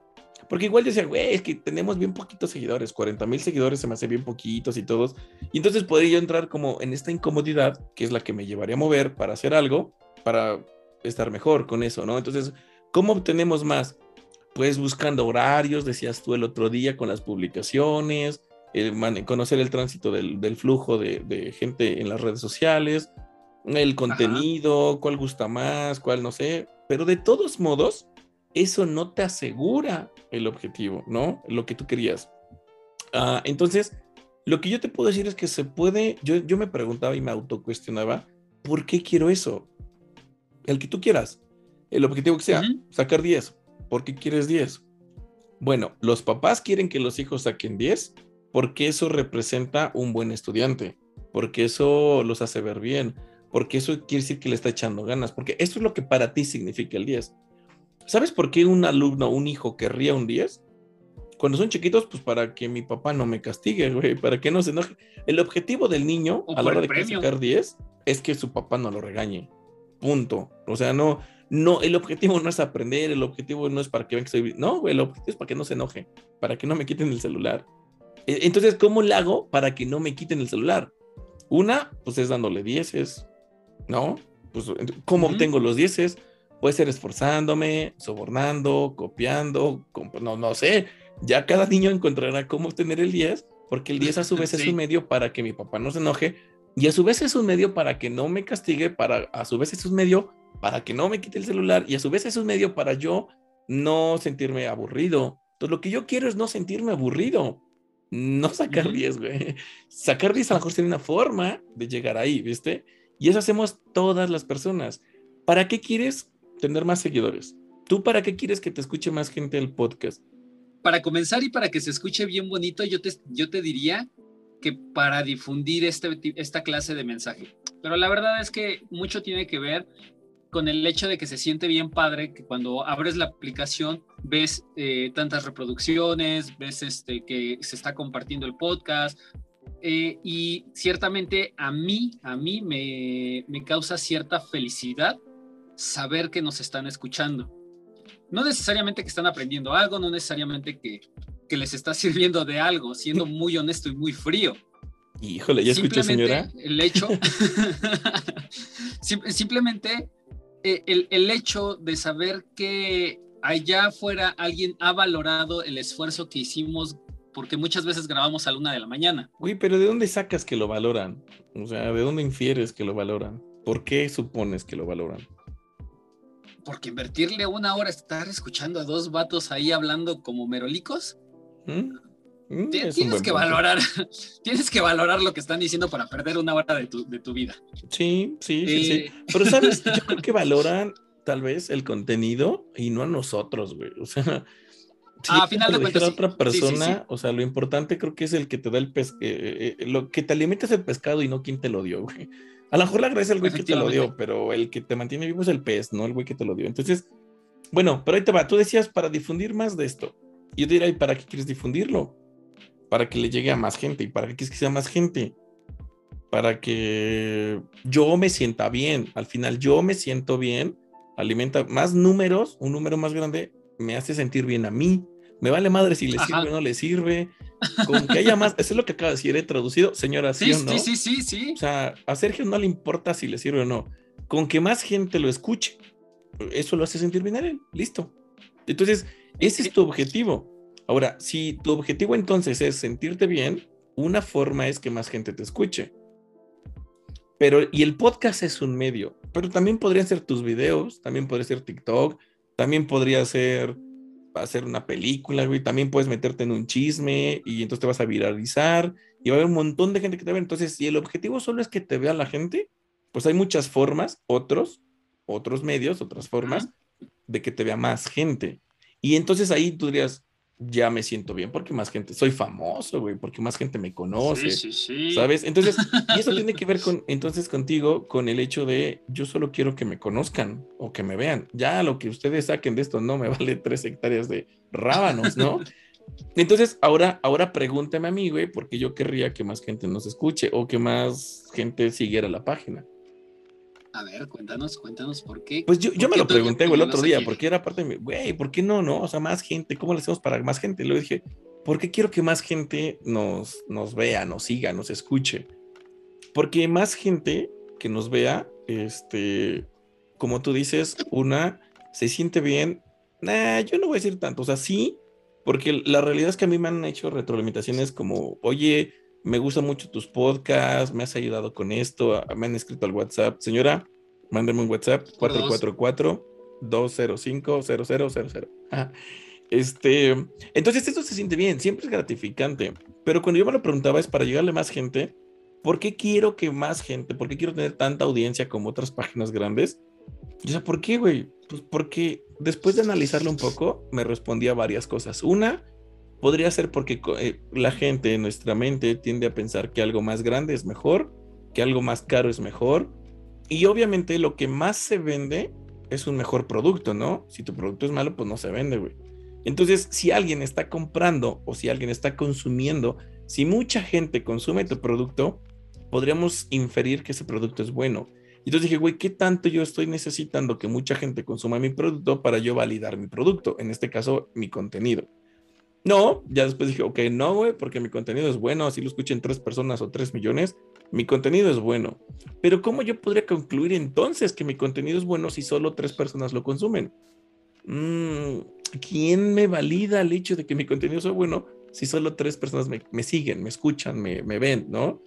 C: Porque igual decía, güey, es que tenemos bien poquitos seguidores, 40 mil seguidores se me hace bien poquitos y todos. Y entonces podría yo entrar como en esta incomodidad, que es la que me llevaría a mover para hacer algo, para estar mejor con eso, ¿no? Entonces, ¿cómo obtenemos más? Pues buscando horarios, decías tú el otro día con las publicaciones, conocer el tránsito del, flujo de, gente en las redes sociales, el contenido, cuál gusta más, cuál no sé, pero de todos modos, eso no te asegura el objetivo, ¿no? Lo que tú querías. Ah, entonces, lo que yo te puedo decir es que se puede, yo, yo me preguntaba y me autocuestionaba, ¿por qué quiero eso? El que tú quieras, el objetivo que sea, sacar 10 ¿Por qué quieres 10? Bueno, los papás quieren que los hijos saquen 10 porque eso representa un buen estudiante, porque eso los hace ver bien, porque eso quiere decir que le está echando ganas, porque esto es lo que para ti significa el 10. ¿Sabes por qué un alumno, un hijo querría un 10? Cuando son chiquitos, pues para que mi papá no me castigue, güey, para que no se enoje. El objetivo del niño a la hora de sacar 10 es que su papá no lo regañe. Punto. O sea, no, no, el objetivo no es aprender, el objetivo no es para que vean que soy. No, güey, el objetivo es para que no se enoje, para que no me quiten el celular. E, entonces, ¿cómo le hago para que no me quiten el celular? Una, pues es dándole dieces, ¿no? Pues, ¿cómo obtengo los dieces? Puede ser esforzándome, sobornando, copiando, no, no sé. Ya cada niño encontrará cómo obtener el 10, porque el 10 a su vez es un medio para que mi papá no se enoje, y a su vez es un medio para que no me castigue, para a su vez es un medio para que no me quite el celular y a su vez es un medio para yo no sentirme aburrido. Entonces lo que yo quiero es no sentirme aburrido, no sacar 10, güey. Sacar 10 a lo mejor sería una forma de llegar ahí, ¿viste? Y eso hacemos todas las personas. ¿Para qué quieres tener más seguidores? ¿Tú para qué quieres que te escuche más gente el podcast?
B: Para comenzar y para que se escuche bien bonito, yo te, yo te diría que para difundir este, esta clase de mensaje. Pero la verdad es que mucho tiene que ver con el hecho de que se siente bien padre que cuando abres la aplicación ves eh, tantas reproducciones, ves este, que se está compartiendo el podcast. Eh, y ciertamente a mí, a mí me, me causa cierta felicidad saber que nos están escuchando. No necesariamente que están aprendiendo algo, no necesariamente que, que les está sirviendo de algo, siendo muy honesto y muy frío.
C: Híjole, ya escuché, señora.
B: El hecho, simplemente eh, el, hecho de saber que allá afuera alguien ha valorado el esfuerzo que hicimos porque muchas veces grabamos a la una de la mañana.
C: Uy, pero ¿de dónde sacas que lo valoran? O sea, ¿de dónde infieres que lo valoran? ¿Por qué supones que lo valoran?
B: Porque invertirle una hora a estar escuchando a dos vatos ahí hablando como merolicos. ¿Mm? Mm, tienes que valorar, tienes que valorar lo que están diciendo para perder una hora de tu, de tu vida.
C: Sí, sí, sí, sí. Eh, Pero sabes, yo creo que valoran tal vez el contenido y no a nosotros, güey. O sea,
B: ah, a final de cuentas,
C: otra persona, o sea, lo importante creo que es el que te da el pescado, eh, eh, lo que te alimenta es el pescado y no quien te lo dio, güey. A lo mejor le agradece al güey que te lo dio, pero el que te mantiene vivo es el pez, no el güey que te lo dio. Entonces, Bueno, pero ahí te va. Tú decías para difundir más de esto. Yo te diría, ¿y para qué quieres difundirlo? Para que le llegue a más gente. ¿Y para qué quieres que sea más gente? Para que yo me sienta bien. Al final, yo me siento bien. Alimenta más números, un número más grande, me hace sentir bien a mí. Me vale madre si le sirve o no le sirve. Con que haya más, eso es lo que acaba de decir, he traducido, señora, ¿sí,
B: sí, sí, sí, sí, sí.
C: O sea, a Sergio no le importa si le sirve o no. Con que más gente lo escuche, eso lo hace sentir bien a él. Listo. Entonces, ese es tu objetivo. Ahora, si tu objetivo entonces es sentirte bien, una forma es que más gente te escuche. Pero, y el podcast es un medio, pero también podrían ser tus videos, también podría ser TikTok, también podría ser hacer una película, güey, también puedes meterte en un chisme y entonces te vas a viralizar y va a haber un montón de gente que te ve. Entonces, si el objetivo solo es que te vea la gente, pues hay muchas formas, otros, otros medios, otras formas de que te vea más gente. Y entonces ahí tú dirías, ya me siento bien porque más gente, soy famoso, güey, porque más gente me conoce, sí, sí, sí. ¿sabes? Entonces, y eso tiene que ver con, entonces contigo, con el hecho de yo solo quiero que me conozcan o que me vean. Ya lo que ustedes saquen de esto no me vale tres hectáreas de rábanos, ¿no? Entonces, ahora, ahora pregúntame a mí, güey, porque yo querría que más gente nos escuche o que más gente siguiera la página.
B: A ver, cuéntanos, cuéntanos por qué.
C: Pues yo, yo me lo pregunté el otro día, porque era parte de mi, güey, ¿por qué no, no? O sea, más gente, ¿cómo le hacemos para más gente? Luego dije, ¿por qué quiero que más gente nos, nos vea, nos siga, nos escuche? Porque más gente que nos vea, este, como tú dices, una, se siente bien. Nah, yo no voy a decir tanto, o sea, sí, porque la realidad es que a mí me han hecho retroalimentaciones como, oye, me gustan mucho tus podcasts, me has ayudado con esto, me han escrito al WhatsApp. Señora, mándeme un WhatsApp 444-205-0000. Este, entonces esto se siente bien, siempre es gratificante, pero cuando yo me lo preguntaba es para llegarle a más gente, ¿por qué quiero que más gente, por qué quiero tener tanta audiencia como otras páginas grandes? O sea, ¿por qué, güey? Pues porque después de analizarlo un poco, me respondía varias cosas. Una, Podría ser porque eh, la gente en nuestra mente tiende a pensar que algo más grande es mejor, que algo más caro es mejor. Y obviamente lo que más se vende es un mejor producto, ¿no? Si tu producto es malo, pues no se vende, güey. Entonces, si alguien está comprando o si alguien está consumiendo, si mucha gente consume tu producto, podríamos inferir que ese producto es bueno. Entonces dije, güey, ¿qué tanto yo estoy necesitando que mucha gente consuma mi producto para yo validar mi producto? En este caso, mi contenido. No, ya después dije, ok, no, güey, porque mi contenido es bueno, así lo escuchen tres personas o tres millones, mi contenido es bueno. Pero ¿cómo yo podría concluir entonces que mi contenido es bueno si solo tres personas lo consumen? Mm, ¿Quién me valida el hecho de que mi contenido es bueno si solo tres personas me, siguen, me escuchan, me, ven, ¿no?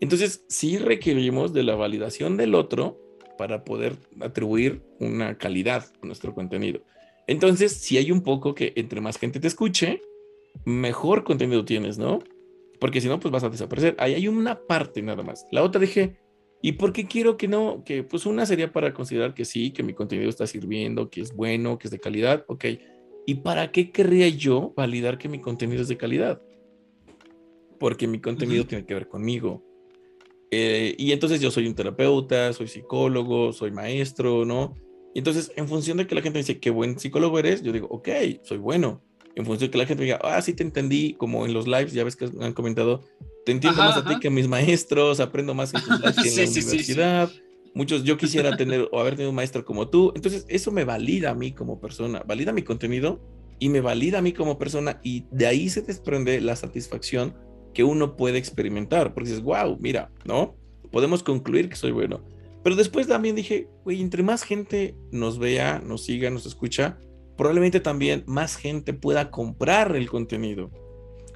C: Entonces, sí requerimos de la validación del otro para poder atribuir una calidad a nuestro contenido. Entonces, si hay un poco que entre más gente te escuche, mejor contenido tienes, ¿no? Porque si no, pues vas a desaparecer. Ahí hay una parte nada más. La otra dije, ¿y por qué quiero que no? Que pues una sería para considerar que sí, que mi contenido está sirviendo, que es bueno, que es de calidad, ok. ¿Y para qué querría yo validar que mi contenido es de calidad? Porque mi contenido tiene que ver conmigo. Eh, y entonces yo soy un terapeuta, soy psicólogo, soy maestro, ¿no? Y entonces, en función de que la gente dice, qué buen psicólogo eres, yo digo, ok, soy bueno en función de que la gente diga, ah, sí te entendí, como en los lives, ya ves que han comentado, te entiendo más a ti que a mis maestros, aprendo más en, tus lives que en la universidad. Muchos, yo quisiera tener o haber tenido un maestro como tú. Entonces, eso me valida a mí como persona, valida mi contenido y me valida a mí como persona. Y de ahí se desprende la satisfacción que uno puede experimentar. Porque dices, wow, mira, ¿no? Podemos concluir que soy bueno. Pero después también dije, güey, entre más gente nos vea, nos siga, nos escucha, probablemente también más gente pueda comprar el contenido.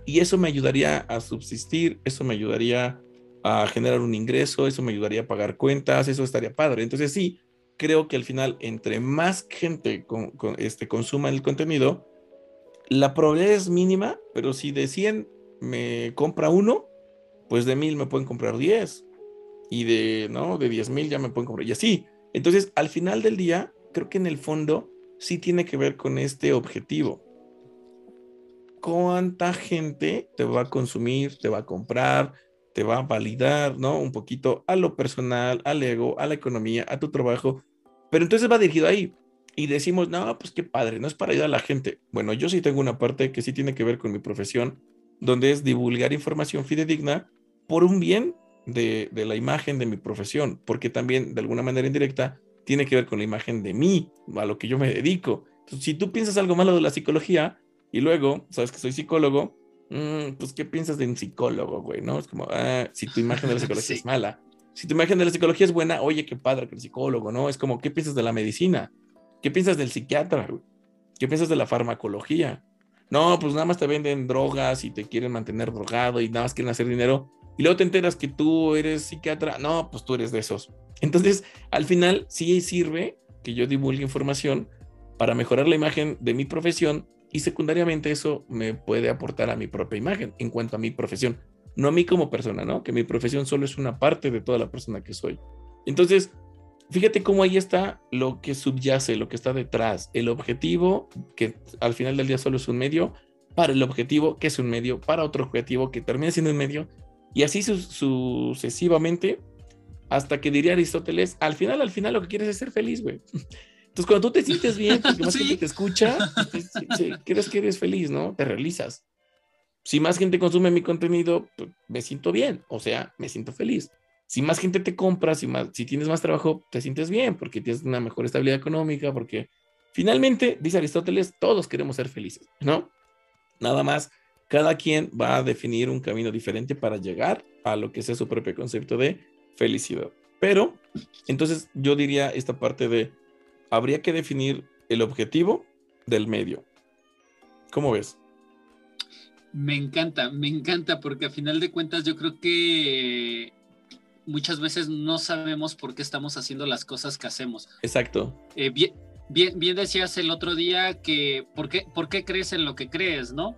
C: Y eso me ayudaría a subsistir, eso me ayudaría a generar un ingreso, eso me ayudaría a pagar cuentas, eso estaría padre. Entonces sí, creo que al final, entre más gente con, este, consuma el contenido, la probabilidad es mínima, pero si de 100 me compra uno, pues de 1000 me pueden comprar 10. Y de, ¿no? De 10 mil ya me pueden comprar. Y así. Entonces, al final del día, creo que en el fondo sí tiene que ver con este objetivo. ¿Cuánta gente te va a consumir, te va a comprar, te va a validar, ¿no? Un poquito a lo personal, al ego, a la economía, a tu trabajo. Pero entonces va dirigido ahí. y decimos, no, pues qué padre, no es para ayudar a la gente. Bueno, yo sí tengo una parte que sí tiene que ver con mi profesión, donde es divulgar información fidedigna por un bien de, de la imagen de mi profesión, porque también de alguna manera indirecta tiene que ver con la imagen de mí, a lo que yo me dedico. Entonces, si tú piensas algo malo de la psicología y luego sabes que soy psicólogo, mm, pues ¿qué piensas de un psicólogo, güey? ¿No? Es como, ah, si tu imagen de la psicología es mala. Si tu imagen de la psicología es buena, oye, qué padre que el psicólogo, ¿no? Es como, ¿qué piensas de la medicina? ¿Qué piensas del psiquiatra? ¿Qué piensas de la farmacología? No, pues nada más te venden drogas y te quieren mantener drogado y nada más quieren hacer dinero. Y luego te enteras que tú eres psiquiatra. No, pues tú eres de esos. Entonces, al final sí sirve que yo divulgue información para mejorar la imagen de mi profesión y secundariamente eso me puede aportar a mi propia imagen en cuanto a mi profesión. No a mí como persona, ¿no? Que mi profesión solo es una parte de toda la persona que soy. Entonces, Fíjate cómo ahí está lo que subyace, lo que está detrás, el objetivo, que al final del día solo es un medio, para el objetivo, que es un medio, para otro objetivo, que termina siendo un medio, y así sucesivamente, hasta que diría Aristóteles, al final, al final lo que quieres es ser feliz, güey. Entonces, cuando tú te sientes bien, porque más gente te escucha, crees que eres feliz, ¿no? Te realizas. Si más gente consume mi contenido, pues, me siento bien, o sea, me siento feliz si más gente te compra, si, más, si tienes más trabajo, te sientes bien porque tienes una mejor estabilidad económica, porque finalmente, dice Aristóteles, todos queremos ser felices, ¿no? Nada más, cada quien va a definir un camino diferente para llegar a lo que sea su propio concepto de felicidad. Pero, entonces yo diría esta parte de, habría que definir el objetivo del medio. ¿Cómo ves?
B: Me encanta, me encanta, porque a final de cuentas yo creo que muchas veces no sabemos por qué estamos haciendo las cosas que hacemos.
C: Exacto.
B: Eh, bien, bien, bien, decías el otro día que ¿por qué, por qué crees en lo que crees, no?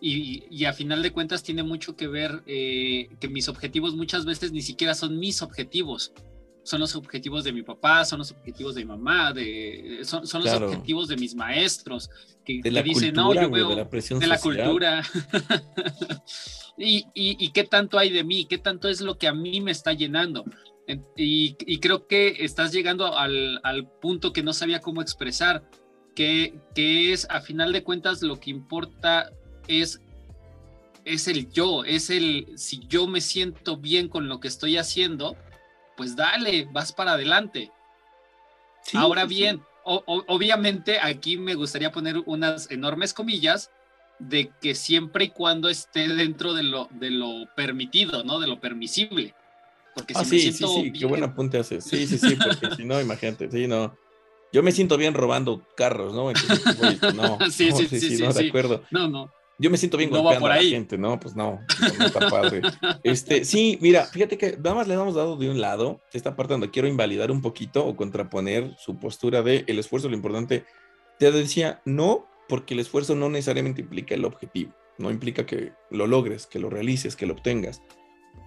B: Y, y, a final de cuentas tiene mucho que ver eh, que mis objetivos muchas veces ni siquiera son mis objetivos. Son los objetivos de mi papá, son los objetivos de mi mamá, de, son, son los objetivos de mis maestros que,
C: de la dicen, no, yo veo de la, presión
B: de la cultura. y, qué tanto hay de mí, qué tanto es lo que a mí me está llenando. Y, creo que estás llegando al, punto que no sabía cómo expresar, que, que, es, a final de cuentas, lo que importa es, es el yo, es el, si yo me siento bien con lo que estoy haciendo, pues dale, vas para adelante. Ahora bien, obviamente aquí me gustaría poner unas enormes comillas, de que siempre y cuando esté dentro de lo, de lo permitido, ¿no? De lo permisible.
C: Porque si ah, sí, sí, sí, qué buen apunte haces. Sí, sí, sí, porque si no, imagínate, sí, no. Yo me siento bien robando carros, ¿no? Entonces, no,
B: sí, sí, sí, sí,
C: no, de acuerdo.
B: No, no.
C: Yo me siento bien no golpeando a la gente, ¿no? Pues no, no, está padre. Este, sí, mira, fíjate que nada más le hemos dado de un lado, esta parte donde quiero invalidar un poquito o contraponer su postura de el esfuerzo, lo importante. Te decía, no porque el esfuerzo no necesariamente implica el objetivo, no implica que lo logres, que lo realices, que lo obtengas.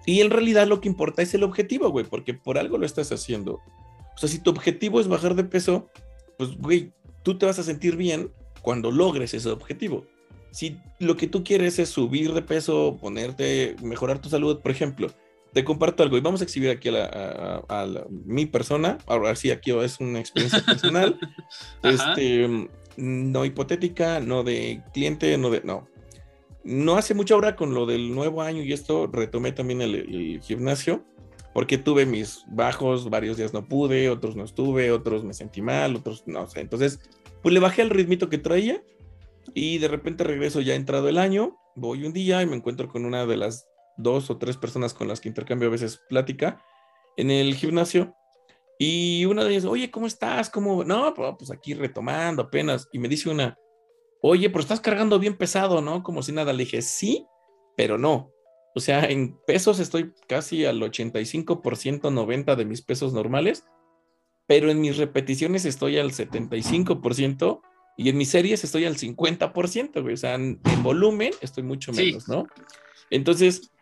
C: Y en realidad lo que importa es el objetivo, güey, porque por algo lo estás haciendo. O sea, si tu objetivo es bajar de peso, pues, güey, tú te vas a sentir bien cuando logres ese objetivo. Si lo que tú quieres es subir de peso, ponerte, mejorar tu salud, por ejemplo, te comparto algo y vamos a exhibir aquí a, a mi persona. Ahora sí, aquí es una experiencia personal. este, no hipotética, no de cliente, no de. No. No hace mucha hora con lo del nuevo año y esto retomé también el, gimnasio porque tuve mis bajos, varios días no pude, otros no estuve, otros me sentí mal, otros no sé. Entonces, pues le bajé el ritmito que traía y de repente regreso ya entrado el año, voy un día y me encuentro con una de las dos o tres personas con las que intercambio a veces plática en el gimnasio y una de ellas, oye, ¿cómo estás? ¿Cómo? No, pues aquí retomando apenas. Y me dice una, oye, pero estás cargando bien pesado, ¿no? Como si nada. Le dije, sí, pero no. O sea, en pesos estoy casi al 85%, 90% de mis pesos normales, pero en mis repeticiones estoy al 75% y en mis series estoy al 50%, güey. O sea, en, volumen estoy mucho menos, ¿no? Entonces,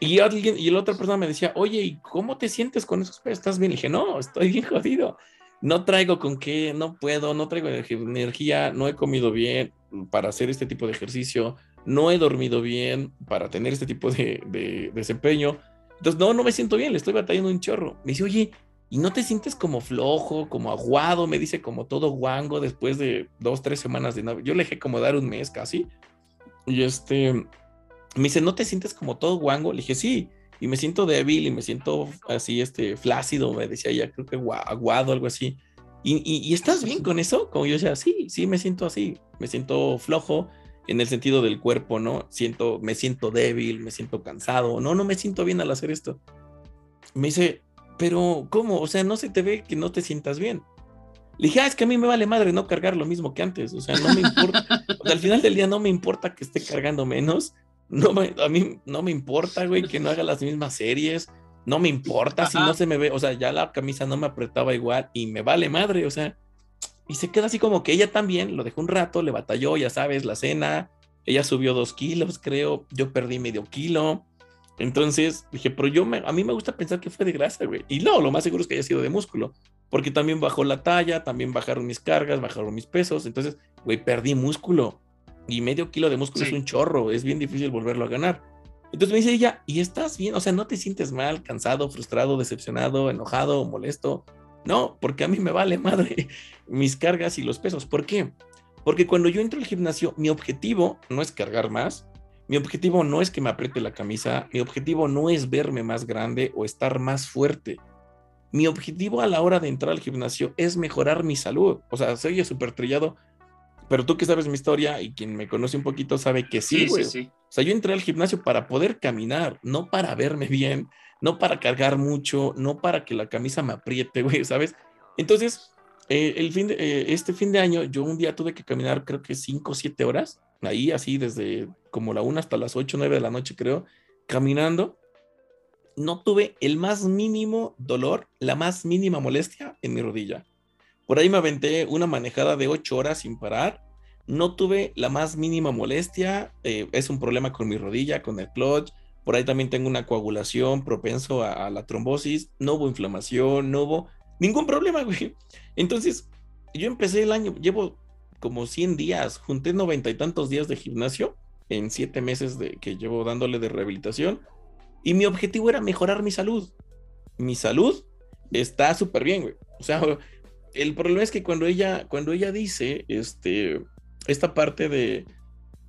C: y alguien, y la otra persona me decía, oye, ¿y cómo te sientes con esos pesos? ¿Estás bien? Y dije, no, estoy bien jodido. No traigo con qué, no puedo, no traigo energía, no he comido bien para hacer este tipo de ejercicio, no he dormido bien para tener este tipo de, de, desempeño. Entonces, no, no me siento bien, le estoy batallando un chorro. Me dice, oye, y no te sientes como flojo, como aguado, me dice como todo guango después de dos, tres semanas de novio. Yo le dejé como dar un mes casi. Y este, me dice, ¿no te sientes como todo guango? Le dije, sí, y me siento débil y me siento así, este, flácido, me decía ella, creo que aguado, algo así. ¿Y, y, estás bien con eso? Como yo decía, sí, sí, me siento así, me siento flojo en el sentido del cuerpo, ¿no? Siento, me siento débil, me siento cansado, no, no me siento bien al hacer esto. Me dice, pero ¿cómo? O sea, no se te ve que no te sientas bien. Le dije, ah, es que a mí me vale madre no cargar lo mismo que antes. O sea, no me importa. al final del día no me importa que esté cargando menos. No a mí no me importa, güey, que no haga las mismas series. No me importa si no se me ve. O sea, ya la camisa no me apretaba igual y me vale madre. O sea, y se queda así como que ella también lo dejó un rato, le batalló, ya sabes, la cena. Ella subió dos kilos, creo. Yo perdí medio kilo. Entonces dije, pero yo me, a mí me gusta pensar que fue de grasa, güey. Y no, lo más seguro es que haya sido de músculo, porque también bajó la talla, también bajaron mis cargas, bajaron mis pesos. Entonces, güey, perdí músculo. Y medio kilo de músculo es un chorro, es bien difícil volverlo a ganar. Entonces me dice ella, ¿y estás bien? O sea, ¿no te sientes mal, cansado, frustrado, decepcionado, enojado, molesto? No, porque a mí me vale madre mis cargas y los pesos. ¿Por qué? Porque cuando yo entro al gimnasio, mi objetivo no es cargar más, mi objetivo no es que me apriete la camisa, mi objetivo no es verme más grande o estar más fuerte. Mi objetivo a la hora de entrar al gimnasio es mejorar mi salud. O sea, se oye súper trillado, pero tú que sabes mi historia y quien me conoce un poquito sabe que sí, güey. Sí, O sea, yo entré al gimnasio para poder caminar, no para verme bien, no para cargar mucho, no para que la camisa me apriete, güey, ¿sabes? Entonces, eh, el fin de, eh, este fin de año, yo un día tuve que caminar, creo que 5 o 7 horas, ahí así desde como la 1 hasta las 8 o 9 de la noche, creo, caminando. No tuve el más mínimo dolor, la más mínima molestia en mi rodilla. Por ahí me aventé una manejada de 8 horas sin parar. No tuve la más mínima molestia. Eh, es un problema con mi rodilla, con el clutch. Por ahí también tengo una coagulación propenso a, a la trombosis. No hubo inflamación, no hubo ningún problema, güey. Entonces, yo empecé el año, llevo como 100 días, junté noventa y tantos días de gimnasio en siete meses de, que llevo dándole de rehabilitación y mi objetivo era mejorar mi salud. Mi salud está súper bien, güey. O sea, el problema es que cuando ella, cuando ella dice este, esta parte de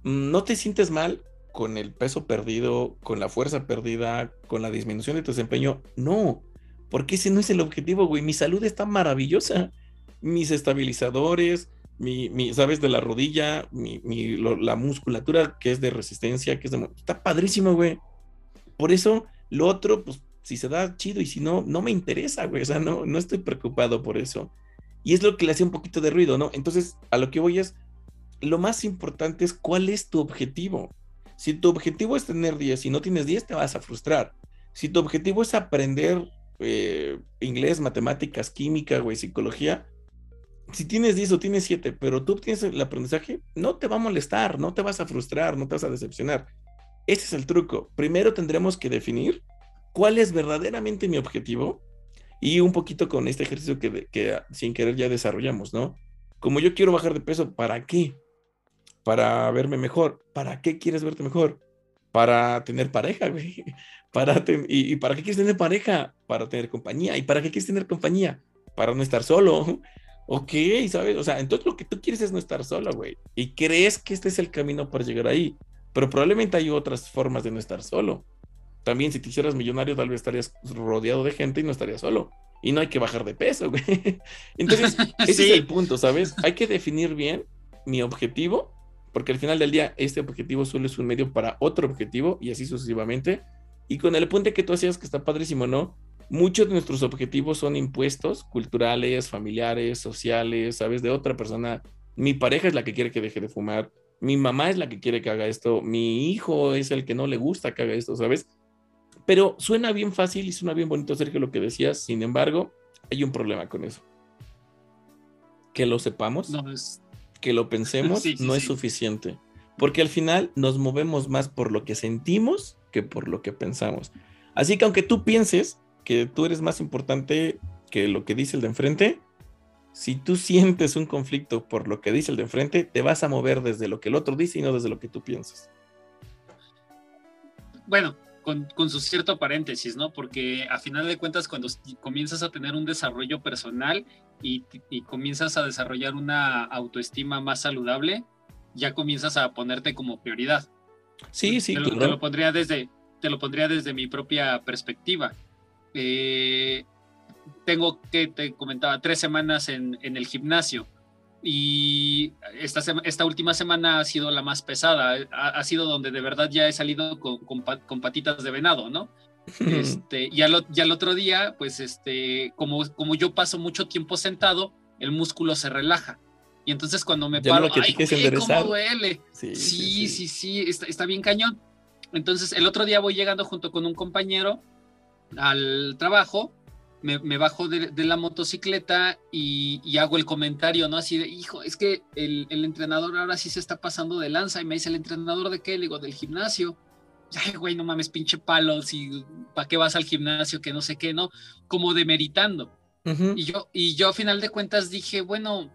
C: mm, no te sientes mal con el peso perdido, con la fuerza perdida, con la disminución de tu desempeño, no, porque ese no es el objetivo, güey. Mi salud está maravillosa. Mis estabilizadores, mi, mi ¿sabes? De la rodilla, mi, la musculatura que es de resistencia, que es de... Está padrísimo, güey. Por eso, lo otro, pues, si se da chido y si no, no me interesa, güey. O sea, no, no estoy preocupado por eso. Y es lo que le hace un poquito de ruido, ¿no? Entonces, a lo que voy es, lo más importante es cuál es tu objetivo. Si tu objetivo es tener 10 y no tienes 10, te vas a frustrar. Si tu objetivo es aprender eh, inglés, matemáticas, química, güey, psicología, si tienes 10 o tienes 7, pero tú obtienes el aprendizaje, no te va a molestar, no te vas a frustrar, no te vas a decepcionar. Ese es el truco. Primero tendremos que definir cuál es verdaderamente mi objetivo y un poquito con este ejercicio que, que sin querer ya desarrollamos, ¿no? Como yo quiero bajar de peso, ¿para qué? Para verme mejor. ¿Para qué quieres verte mejor? Para tener pareja, güey. Para y, para qué quieres tener pareja? Para tener compañía. ¿Y para qué quieres tener compañía? Para no estar solo. Ok, ¿sabes? O sea, entonces lo que tú quieres es no estar solo, güey. Y crees que este es el camino para llegar ahí. Pero probablemente hay otras formas de no estar solo. También si te hicieras millonario, tal vez estarías rodeado de gente y no estarías solo. Y no hay que bajar de peso, güey. Entonces, ese es el punto, ¿sabes? Hay que definir bien mi objetivo, porque al final del día este objetivo solo es un medio para otro objetivo y así sucesivamente. Y con el puente que tú hacías, que está padrísimo, ¿no? Muchos de nuestros objetivos son impuestos culturales, familiares, sociales, ¿sabes? De otra persona. Mi pareja es la que quiere que deje de fumar. Mi mamá es la que quiere que haga esto. Mi hijo es el que no le gusta que haga esto, ¿sabes? Pero suena bien fácil y suena bien bonito, Sergio, lo que decías. Sin embargo, hay un problema con eso. Que lo sepamos, que lo pensemos, no es suficiente. Porque al final nos movemos más por lo que sentimos que por lo que pensamos. Así que aunque tú pienses que tú eres más importante que lo que dice el de enfrente, si tú sientes un conflicto por lo que dice el de enfrente, te vas a mover desde lo que el otro dice y no desde lo que tú piensas.
B: Bueno, con, su cierto paréntesis, ¿no? Porque a final de cuentas, cuando comienzas a tener un desarrollo personal y, comienzas a desarrollar una autoestima más saludable, ya comienzas a ponerte como prioridad.
C: Sí, sí,
B: te lo, te lo pondría desde, te lo pondría desde mi propia perspectiva. Eh, tengo que, te comentaba, tres semanas en, en el gimnasio y esta, esta última semana ha sido la más pesada, ha, sido donde de verdad ya he salido con, con, patitas de venado, ¿no? Este, y, al, y al otro día, pues este, como, como yo paso mucho tiempo sentado, el músculo se relaja. Y entonces cuando me paro, ¡ay, cómo duele! Sí, sí, sí, sí, está, está, bien cañón. Entonces el otro día voy llegando junto con un compañero al trabajo me, bajo de, la motocicleta y, hago el comentario, ¿no? Así de, hijo, es que el, entrenador ahora sí se está pasando de lanza y me dice, ¿el entrenador de qué? Le digo, del gimnasio. Ay, güey, no mames, pinche palo, si, ¿para qué vas al gimnasio? Que no sé qué, ¿no? Como demeritando. y, yo, y yo a final de cuentas dije, bueno,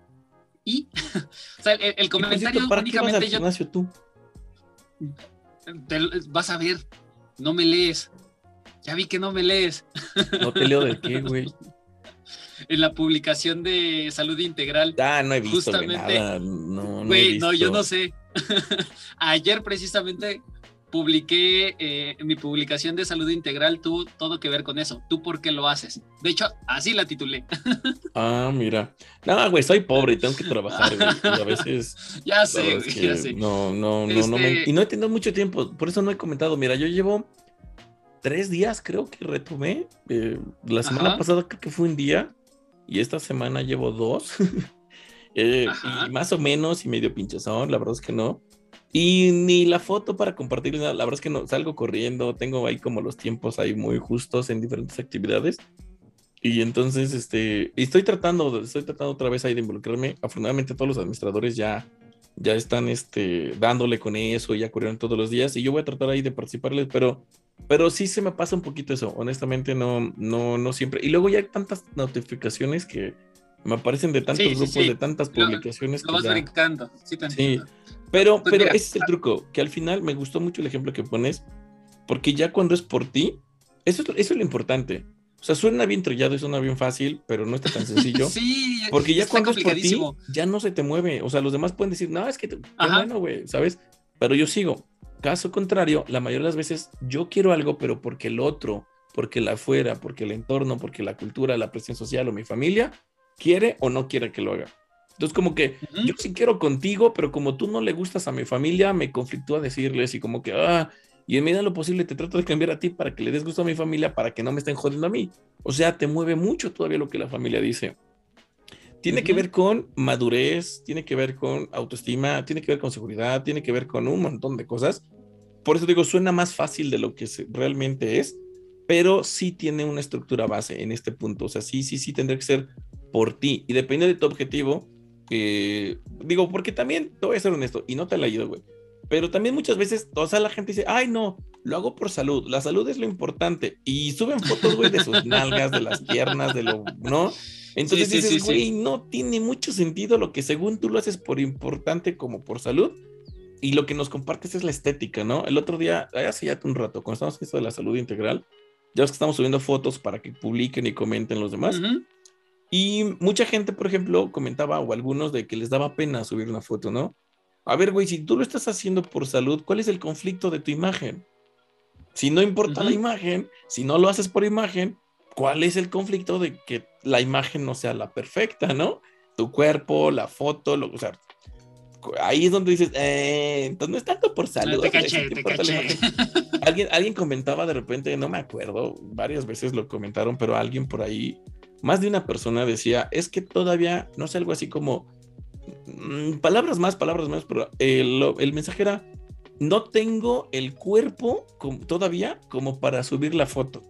B: ¿y? o sea, el, comentario
C: ¿para qué vas al gimnasio tú?
B: vas a ver, no me lees. Ya vi que no me lees.
C: No te leo de qué, güey.
B: en la publicación de Salud Integral.
C: Ah, no he visto justamente, nada. No,
B: güey, no, yo no sé. Ayer precisamente publiqué eh, mi publicación de salud integral, tú todo que ver con eso. ¿Tú por qué lo haces? De hecho, así la titulé.
C: ah, mira. No, güey, soy pobre y tengo que trabajar, güey. a veces.
B: Ya sé, güey, ya sé.
C: No, no, no, no me... Este y no he tenido mucho tiempo, por eso no he comentado. Mira, yo llevo tres días creo que retomé. Eh, la semana pasada creo que fue un día y esta semana llevo dos. Eh, y más o menos y medio pinchazón, la verdad es que no. Y ni la foto para compartir, la verdad es que no, salgo corriendo, tengo ahí como los tiempos ahí muy justos en diferentes actividades. Y entonces, este, estoy tratando, estoy tratando otra vez ahí de involucrarme. Afortunadamente todos los administradores ya, ya están, este, dándole con eso, ya corrieron todos los días y yo voy a tratar ahí de participarles, pero pero sí se me pasa un poquito eso, honestamente no, no, no siempre. Y luego ya hay tantas notificaciones que me aparecen de tantos grupos, de tantas publicaciones.
B: Lo, vas brincando, sí,
C: sí. Pero, pues pero ese es el truco, que al final me gustó mucho el ejemplo que pones, porque ya cuando es por ti, eso es, eso es lo importante. O sea, suena bien trillado y suena bien fácil, pero no está tan sencillo.
B: sí,
C: porque ya cuando es por ti, ya no se te mueve. O sea, los demás pueden decir, no, es que, te, bueno, güey, ¿sabes? Pero yo sigo. Caso contrario, la mayoría de las veces yo quiero algo, pero porque el otro, porque la afuera, porque el entorno, porque la cultura, la presión social o mi familia quiere o no quiere que lo haga. Entonces, como que yo sí quiero contigo, pero como tú no le gustas a mi familia, me conflictúa decirles y como que, ah, y en medida de lo posible te trato de cambiar a ti para que le des gusto a mi familia, para que no me estén jodiendo a mí. O sea, te mueve mucho todavía lo que la familia dice. Tiene que ver con madurez, tiene que ver con autoestima, tiene que ver con seguridad, tiene que ver con un montón de cosas por eso digo, suena más fácil de lo que realmente es, pero sí tiene una estructura base en este punto. O sea, sí, sí, sí tendría que ser por ti. Y depende de tu objetivo. digo, porque también te voy a ser honesto, y no te la ayudo, güey. Pero también muchas veces, o sea, la gente dice, ay, no, lo hago por salud. La salud es lo importante. Y suben fotos, güey, de sus nalgas, de las piernas, de lo, ¿no? Entonces dices, güey, no tiene mucho sentido lo que según tú lo haces por importante como por salud y lo que nos compartes es la estética, ¿no? El otro día, hace ya un rato, cuando estamos esto de la salud integral, ya ves que estamos subiendo fotos para que publiquen y comenten los demás. Y mucha gente, por ejemplo, comentaba, o algunos, de que les daba pena subir una foto, ¿no? A ver, güey, si tú lo estás haciendo por salud, ¿cuál es el conflicto de tu imagen? Si no importa la imagen, si no lo haces por imagen, ¿cuál es el conflicto de que la imagen no sea la perfecta, ¿no? Tu cuerpo, la foto, lo, o sea, ahí es donde dices, eh, entonces no es tanto por salud.
B: te caché, te caché.
C: Alguien, alguien comentaba de repente, no me acuerdo, varias veces lo comentaron, pero alguien por ahí, más de una persona decía, es que todavía, no sé, algo así como, mm, palabras más, palabras menos, pero el, el mensaje era, no tengo el cuerpo todavía como para subir la foto.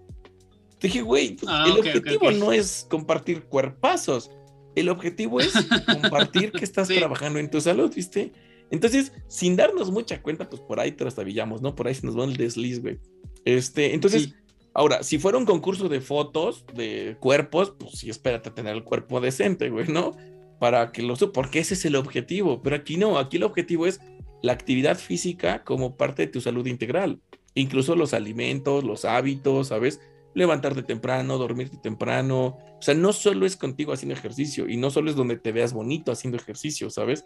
C: Dije, güey, ah, el objetivo no es compartir cuerpazos el objetivo es compartir que estás trabajando en tu salud, ¿viste? Entonces, sin darnos mucha cuenta, pues por ahí trastabillamos, ¿no? Por ahí se nos va el desliz, güey. Este, entonces, ahora, si fuera un concurso de fotos, de cuerpos, pues sí, espérate a tener el cuerpo decente, güey, ¿no? Para que lo porque ese es el objetivo. Pero aquí no, aquí el objetivo es la actividad física como parte de tu salud integral. Incluso los alimentos, los hábitos, ¿sabes? Levantarte temprano, dormirte temprano. O sea, no solo es contigo haciendo ejercicio y no solo es donde te veas bonito haciendo ejercicio, ¿sabes?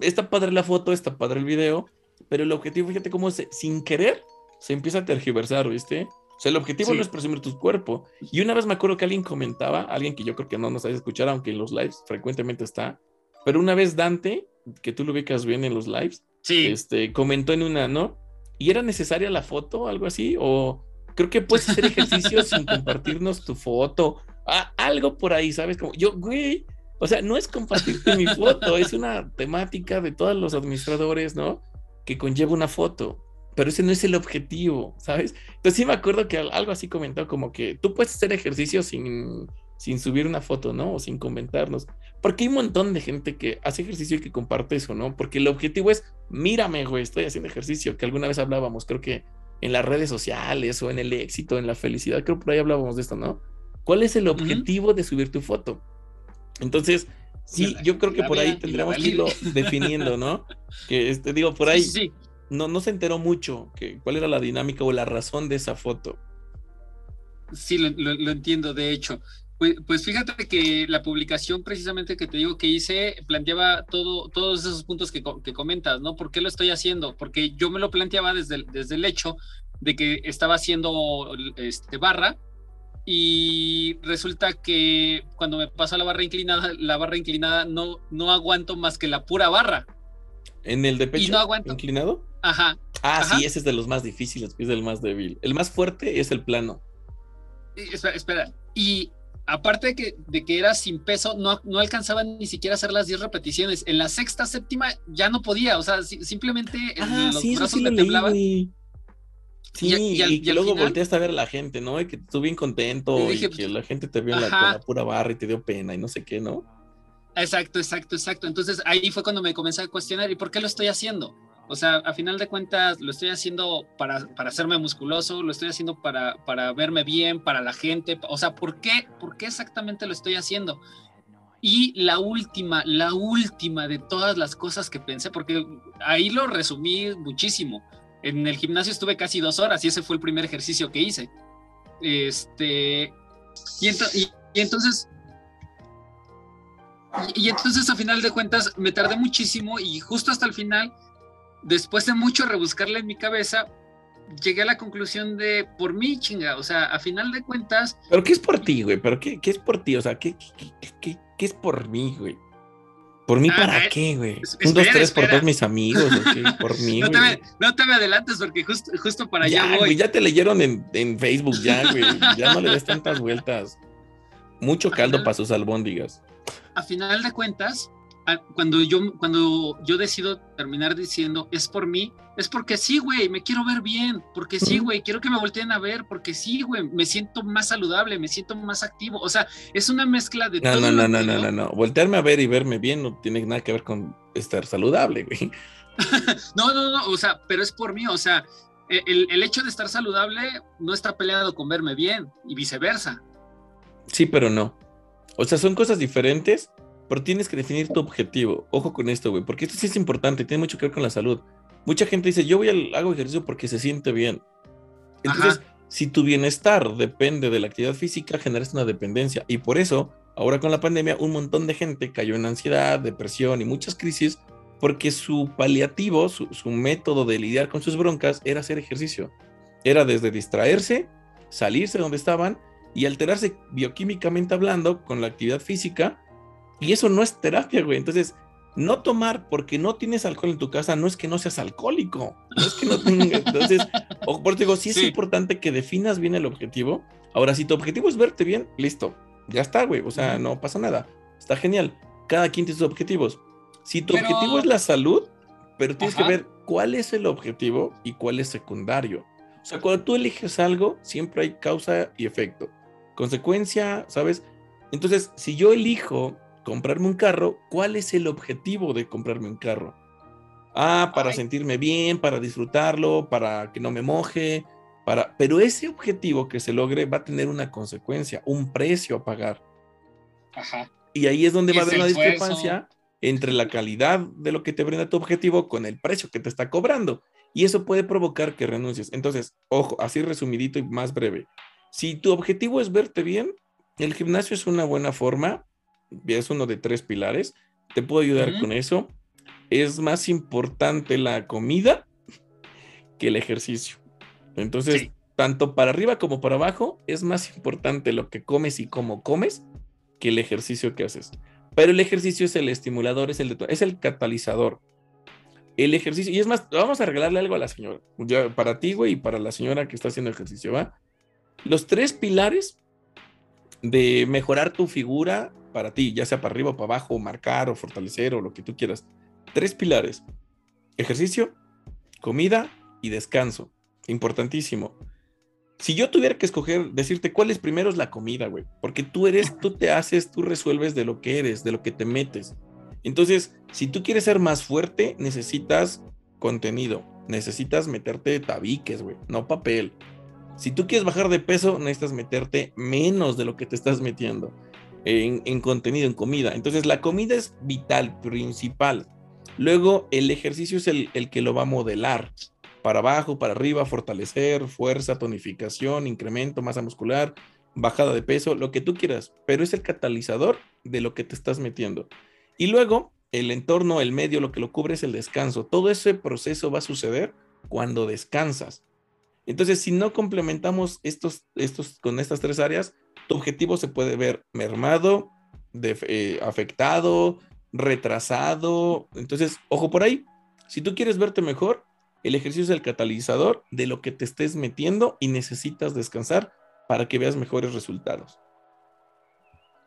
C: Está padre la foto, está padre el video, pero el objetivo, fíjate cómo se, sin querer se empieza a tergiversar, ¿viste? O sea, el objetivo
B: Sí.
C: no es presumir tu cuerpo. Y una vez me acuerdo que alguien comentaba, alguien que yo creo que no nos sabes escuchar, aunque en los lives frecuentemente está, pero una vez Dante, que tú lo ubicas bien en los lives,
B: Sí,
C: este, comentó en una, ¿no? ¿Y era necesaria la foto, algo así? O creo que puedes hacer ejercicio sin compartirnos tu foto. Ah, algo por ahí, ¿sabes? Como yo, güey, o sea, no es compartirte mi foto, es una temática de todos los administradores, ¿no? Que conlleva una foto. Pero ese no es el objetivo, ¿sabes? Entonces sí me acuerdo que al- algo así comentó como que tú puedes hacer ejercicio sin, sin subir una foto, ¿no? O sin comentarnos. Porque hay un montón de gente que hace ejercicio y que comparte eso, ¿no? Porque el objetivo es, mírame, güey, estoy haciendo ejercicio, que alguna vez hablábamos, creo que en las redes sociales o en el éxito, en la felicidad, creo que por ahí hablábamos de esto, ¿no? ¿Cuál es el objetivo de subir tu foto? Entonces, sí,
B: la
C: yo creo que por ahí tendríamos que irlo definiendo, ¿no? Que este, digo, por ahí
B: sí, sí.
C: no, no se enteró mucho que, cuál era la dinámica o la razón de esa foto.
B: Sí, lo, lo- lo entiendo, de hecho. Pues, pues fíjate que la publicación precisamente que te digo que hice planteaba todo, todos esos puntos que, que comentas, ¿no? ¿Por qué lo estoy haciendo? Porque yo me lo planteaba desde el, desde el hecho de que estaba haciendo este, barra y resulta que cuando me paso a la barra inclinada, la barra inclinada no, no aguanto más que la pura barra.
C: ¿En el de pecho
B: no aguanto.
C: inclinado?
B: Ajá.
C: Ah,
B: Ajá.
C: sí, ese es de los más difíciles, es del más débil. El más fuerte es el plano.
B: Y- Espera, espera. Y aparte de que, de que era sin peso, no, no alcanzaba ni siquiera a hacer las 10 repeticiones. En la sexta, séptima ya no podía. O sea, si- simplemente
C: Ah,
B: los
C: sí,
B: brazos
C: sí leí, güey. Sí,
B: Y- al-
C: luego
B: final-
C: volteaste a ver a la gente, ¿no? Y que tú bien contento
B: Y
C: que la gente te vio en la, con la pura barra y te dio pena y no sé qué, ¿no?
B: Exacto, exacto, exacto. Entonces ahí fue cuando me comencé a cuestionar, ¿y por qué lo estoy haciendo? O sea, a final de cuentas, lo estoy haciendo para, para hacerme musculoso, lo estoy haciendo para, para verme bien, para la gente. O sea, ¿por qué? ¿Por qué exactamente lo estoy haciendo? Y la última, la última de todas las cosas que pensé, porque ahí lo resumí muchísimo. En el gimnasio estuve casi dos horas y ese fue el primer ejercicio que hice. Este, y, ento- y- y entonces y, y entonces a final de cuentas me tardé muchísimo y justo hasta el final, después de mucho rebuscarle en mi cabeza, llegué a la conclusión de por mí, chinga, o sea, a final de cuentas,
C: ¿Pero qué es por ti, güey? ¿Pero qué, qué es por ti? O sea, ¿qué, qué, qué- es por mí, güey? ¿Por mí
B: Ah,
C: para
B: eh,
C: qué, güey? Un, dos,
B: espera,
C: tres por todos mis amigos, ¿o qué? Por mí,
B: no te,
C: güey.
B: me, no te me adelantes porque justo, justo para
C: ya,
B: allá
C: güey,
B: voy.
C: ya te leyeron en, en Facebook, ya, güey. Ya no le des tantas vueltas. Mucho caldo
B: Ajá.
C: para sus albóndigas.
B: a final de cuentas, cuando yo, cuando yo decido terminar diciendo es por mí, es porque sí, güey, me quiero ver bien, porque sí, güey, quiero que me volteen a ver, porque sí, güey, me siento más saludable, me siento más activo. O sea, es una mezcla de
C: No,
B: todo
C: no, no, no, no, no, no. Voltearme a ver y verme bien no tiene nada que ver con estar saludable, güey.
B: No, no, no, o sea, pero es por mí, o sea, e- el, el hecho de estar saludable no está peleado con verme bien y viceversa.
C: Sí, pero no. O sea, son cosas diferentes, pero tienes que definir tu objetivo. Ojo con esto, güey, porque esto sí es importante, tiene mucho que ver con la salud. Mucha gente dice, yo voy al hago ejercicio porque se siente bien. Entonces, si tu bienestar depende de la actividad física, generas una dependencia. Y por eso, ahora con la pandemia, un montón de gente cayó en ansiedad, depresión y muchas crisis, porque su paliativo, su, su método de lidiar con sus broncas era hacer ejercicio. Era desde distraerse, salirse de donde estaban y alterarse bioquímicamente hablando con la actividad física. Y eso no es terapia, güey. Entonces, no tomar porque no tienes alcohol en tu casa no es que no seas alcohólico. No es que no tenga- Entonces, o por eso digo, sí es
B: Sí.
C: importante que definas bien el objetivo. Ahora, si tu objetivo es verte bien, listo. Ya está, güey. O sea, no pasa nada. Está genial. Cada quien tiene sus objetivos. Si tu
B: Pero-
C: objetivo es la salud, pero tienes
B: Ajá.
C: que ver cuál es el objetivo y cuál es secundario. O sea, cuando tú eliges algo, siempre hay causa y efecto. Consecuencia, ¿sabes? Entonces, si yo elijo comprarme un carro, ¿cuál es el objetivo de comprarme un carro? Ah, para
B: Ay.
C: sentirme bien, para disfrutarlo, para que no me moje, para... Pero ese objetivo que se logre va a tener una consecuencia, un precio a pagar.
B: Ajá.
C: Y ahí es donde va a haber una discrepancia entre la calidad de lo que te brinda tu objetivo con el precio que te está cobrando. Y eso puede provocar que renuncies. Entonces, ojo, así resumidito y más breve. Si tu objetivo es verte bien, el gimnasio es una buena forma, es uno de tres pilares, te puedo ayudar con eso. Es más importante la comida que el ejercicio. Entonces, tanto para arriba como para abajo, es más importante lo que comes y cómo comes que el ejercicio que haces. Pero el ejercicio es el estimulador, es el, es el catalizador. El ejercicio, y es más, vamos a regalarle algo a la señora, para ti, güey, y para la señora que está haciendo ejercicio, ¿va? Los tres pilares de mejorar tu figura para ti, ya sea para arriba o para abajo, marcar o fortalecer o lo que tú quieras. Tres pilares. Ejercicio, comida y descanso. Importantísimo. Si yo tuviera que escoger, decirte cuál es primero es la comida, güey. Porque tú eres, tú te haces, tú resuelves de lo que eres, de lo que te metes. Entonces, si tú quieres ser más fuerte, necesitas contenido. Necesitas meterte tabiques, güey, no papel. Si tú quieres bajar de peso, necesitas meterte menos de lo que te estás metiendo en, contenido, en comida. Entonces, la comida es vital, principal. Luego, el ejercicio es el, el que lo va a modelar. Para abajo, para arriba, fortalecer, fuerza, tonificación, incremento, masa muscular, bajada de peso, lo que tú quieras. Pero es el catalizador de lo que te estás metiendo. Y luego, el entorno, el medio, lo que lo cubre es el descanso. Todo ese proceso va a suceder cuando descansas. Entonces, si no complementamos estos, estos con estas tres áreas, tu objetivo se puede ver mermado, eh, afectado, retrasado. Entonces, ojo por ahí. Si tú quieres verte mejor, el ejercicio es el catalizador de lo que te estés metiendo y necesitas descansar para que veas mejores resultados.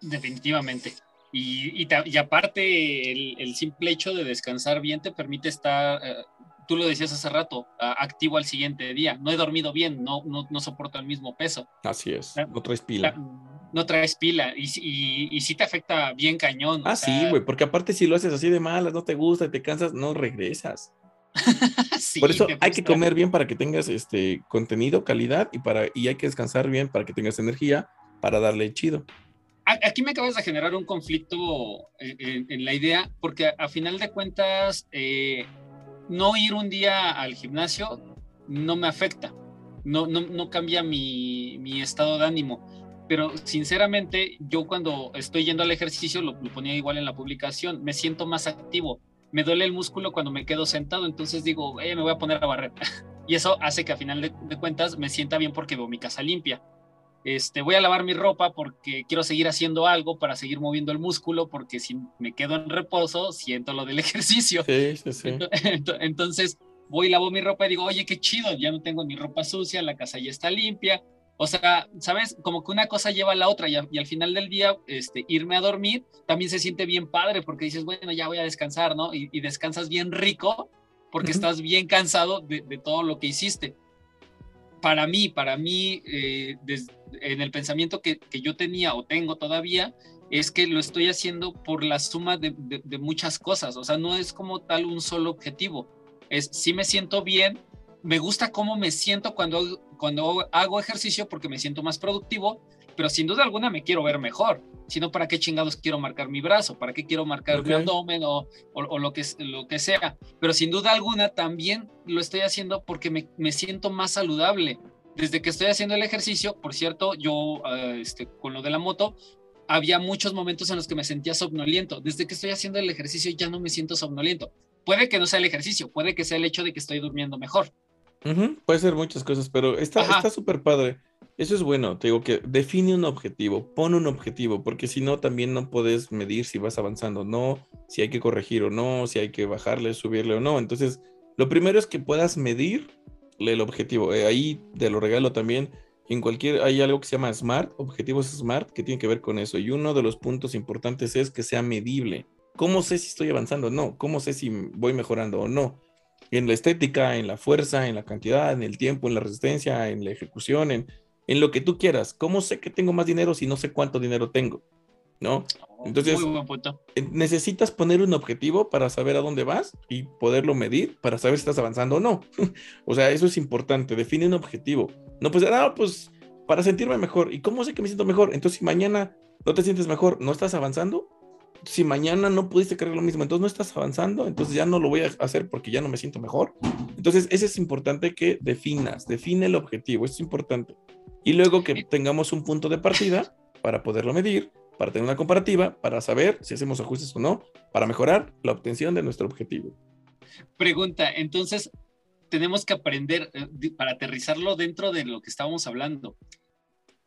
B: Definitivamente. Y, aparte, el, simple hecho de descansar bien te permite estar, eh, tú lo decías hace rato, activo al siguiente día. No he dormido bien, no, no, soporto el mismo peso.
C: Así es, no traes pila.
B: no traes pila y, y, sí te afecta bien cañón.
C: Ah, sí, güey, porque aparte si lo haces así de malas, no te gusta y te cansas, no regresas. Por eso hay que comer bien para que tengas este contenido, calidad y, para, y hay que descansar bien para que tengas energía para darle chido.
B: Aquí me acabas de generar un conflicto en, la idea, porque a, final de cuentas, eh, no ir un día al gimnasio no me afecta, no, no, cambia mi, estado de ánimo. Pero sinceramente, yo cuando estoy yendo al ejercicio, lo, ponía igual en la publicación, me siento más activo. Me duele el músculo cuando me quedo sentado, entonces digo, eh, me voy a poner a barrer. y eso hace que a final de cuentas me sienta bien porque veo mi casa limpia este, voy a lavar mi ropa porque quiero seguir haciendo algo para seguir moviendo el músculo, porque si me quedo en reposo, siento lo del ejercicio.
C: Sí, sí, sí.
B: Entonces, voy y lavo mi ropa y digo, oye, qué chido, ya no tengo ni ropa sucia, la casa ya está limpia. O sea, ¿sabes? Como que una cosa lleva a la otra y, al final del día, este, irme a dormir también se siente bien padre porque dices, bueno, ya voy a descansar, ¿no? Y, descansas bien rico porque estás bien cansado de, de todo lo que hiciste para mí, para mí, eh, en el pensamiento que, yo tenía o tengo todavía, es que lo estoy haciendo por la suma de, muchas cosas. O sea, no es como tal un solo objetivo. Es si me siento bien, me gusta cómo me siento cuando, cuando hago ejercicio porque me siento más productivo, pero sin duda alguna me quiero ver mejor. Sino para qué chingados quiero marcar mi brazo, para qué quiero marcar mi abdomen o, o, lo, que, lo que sea. Pero sin duda alguna también lo estoy haciendo porque me, me siento más saludable. Desde que estoy haciendo el ejercicio, por cierto, yo ah, este, con lo de la moto, había muchos momentos en los que me sentía somnoliento. Desde que estoy haciendo el ejercicio ya no me siento somnoliento. Puede que no sea el ejercicio, puede que sea el hecho de que estoy durmiendo mejor.
C: Puede ser muchas cosas, pero está súper padre. Eso es bueno, te digo que define un objetivo, pon un objetivo, porque si no, también no puedes medir si vas avanzando o no, si hay que corregir o no, si hay que bajarle, subirle o no. Entonces, lo primero es que puedas medir el objetivo. Eh, ahí te lo regalo también. En cualquier, hay algo que se llama SMART, objetivos SMART, que tiene que ver con eso. Y uno de los puntos importantes es que sea medible. ¿Cómo sé si estoy avanzando o no? ¿Cómo sé si voy mejorando o no? En la estética, en la fuerza, en la cantidad, en el tiempo, en la resistencia, en la ejecución, en, en lo que tú quieras. ¿Cómo sé que tengo más dinero si no sé cuánto dinero tengo? ¿No? Oh, Entonces, eh, necesitas poner un objetivo para saber a dónde vas y poderlo medir para saber si estás avanzando o no. o sea, eso es importante. Define un objetivo. No pues, ah, pues para sentirme mejor. ¿Y cómo sé que me siento mejor? Entonces, si mañana no te sientes mejor, ¿no estás avanzando? Si mañana no pudiste creer lo mismo, entonces no estás avanzando, entonces ya no lo voy a hacer porque ya no me siento mejor. Entonces, ese es importante que definas, define el objetivo, es importante. Y luego que tengamos un punto de partida para poderlo medir, para tener una comparativa, para saber si hacemos ajustes o no, para mejorar la obtención de nuestro objetivo.
D: Pregunta, entonces, tenemos que aprender, eh, para aterrizarlo dentro de lo que estábamos hablando,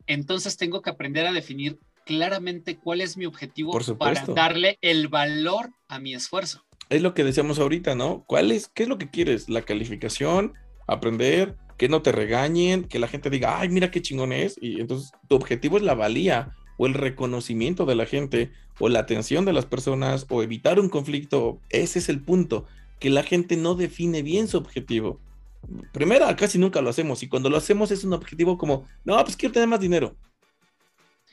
D: entonces tengo que aprender a definir claramente cuál es mi objetivo para darle el valor a mi esfuerzo.
C: Es lo que decíamos ahorita, ¿no? ¿Cuál es, qué es lo que quieres? ¿La calificación? ¿Aprender? Que no te regañen, que la gente diga, ay, mira qué chingón es. Y entonces tu objetivo es la valía o el reconocimiento de la gente o la atención de las personas o evitar un conflicto. Ese es el punto, que la gente no define bien su objetivo. Primero, casi nunca lo hacemos y cuando lo hacemos es un objetivo como, no, pues quiero tener más dinero.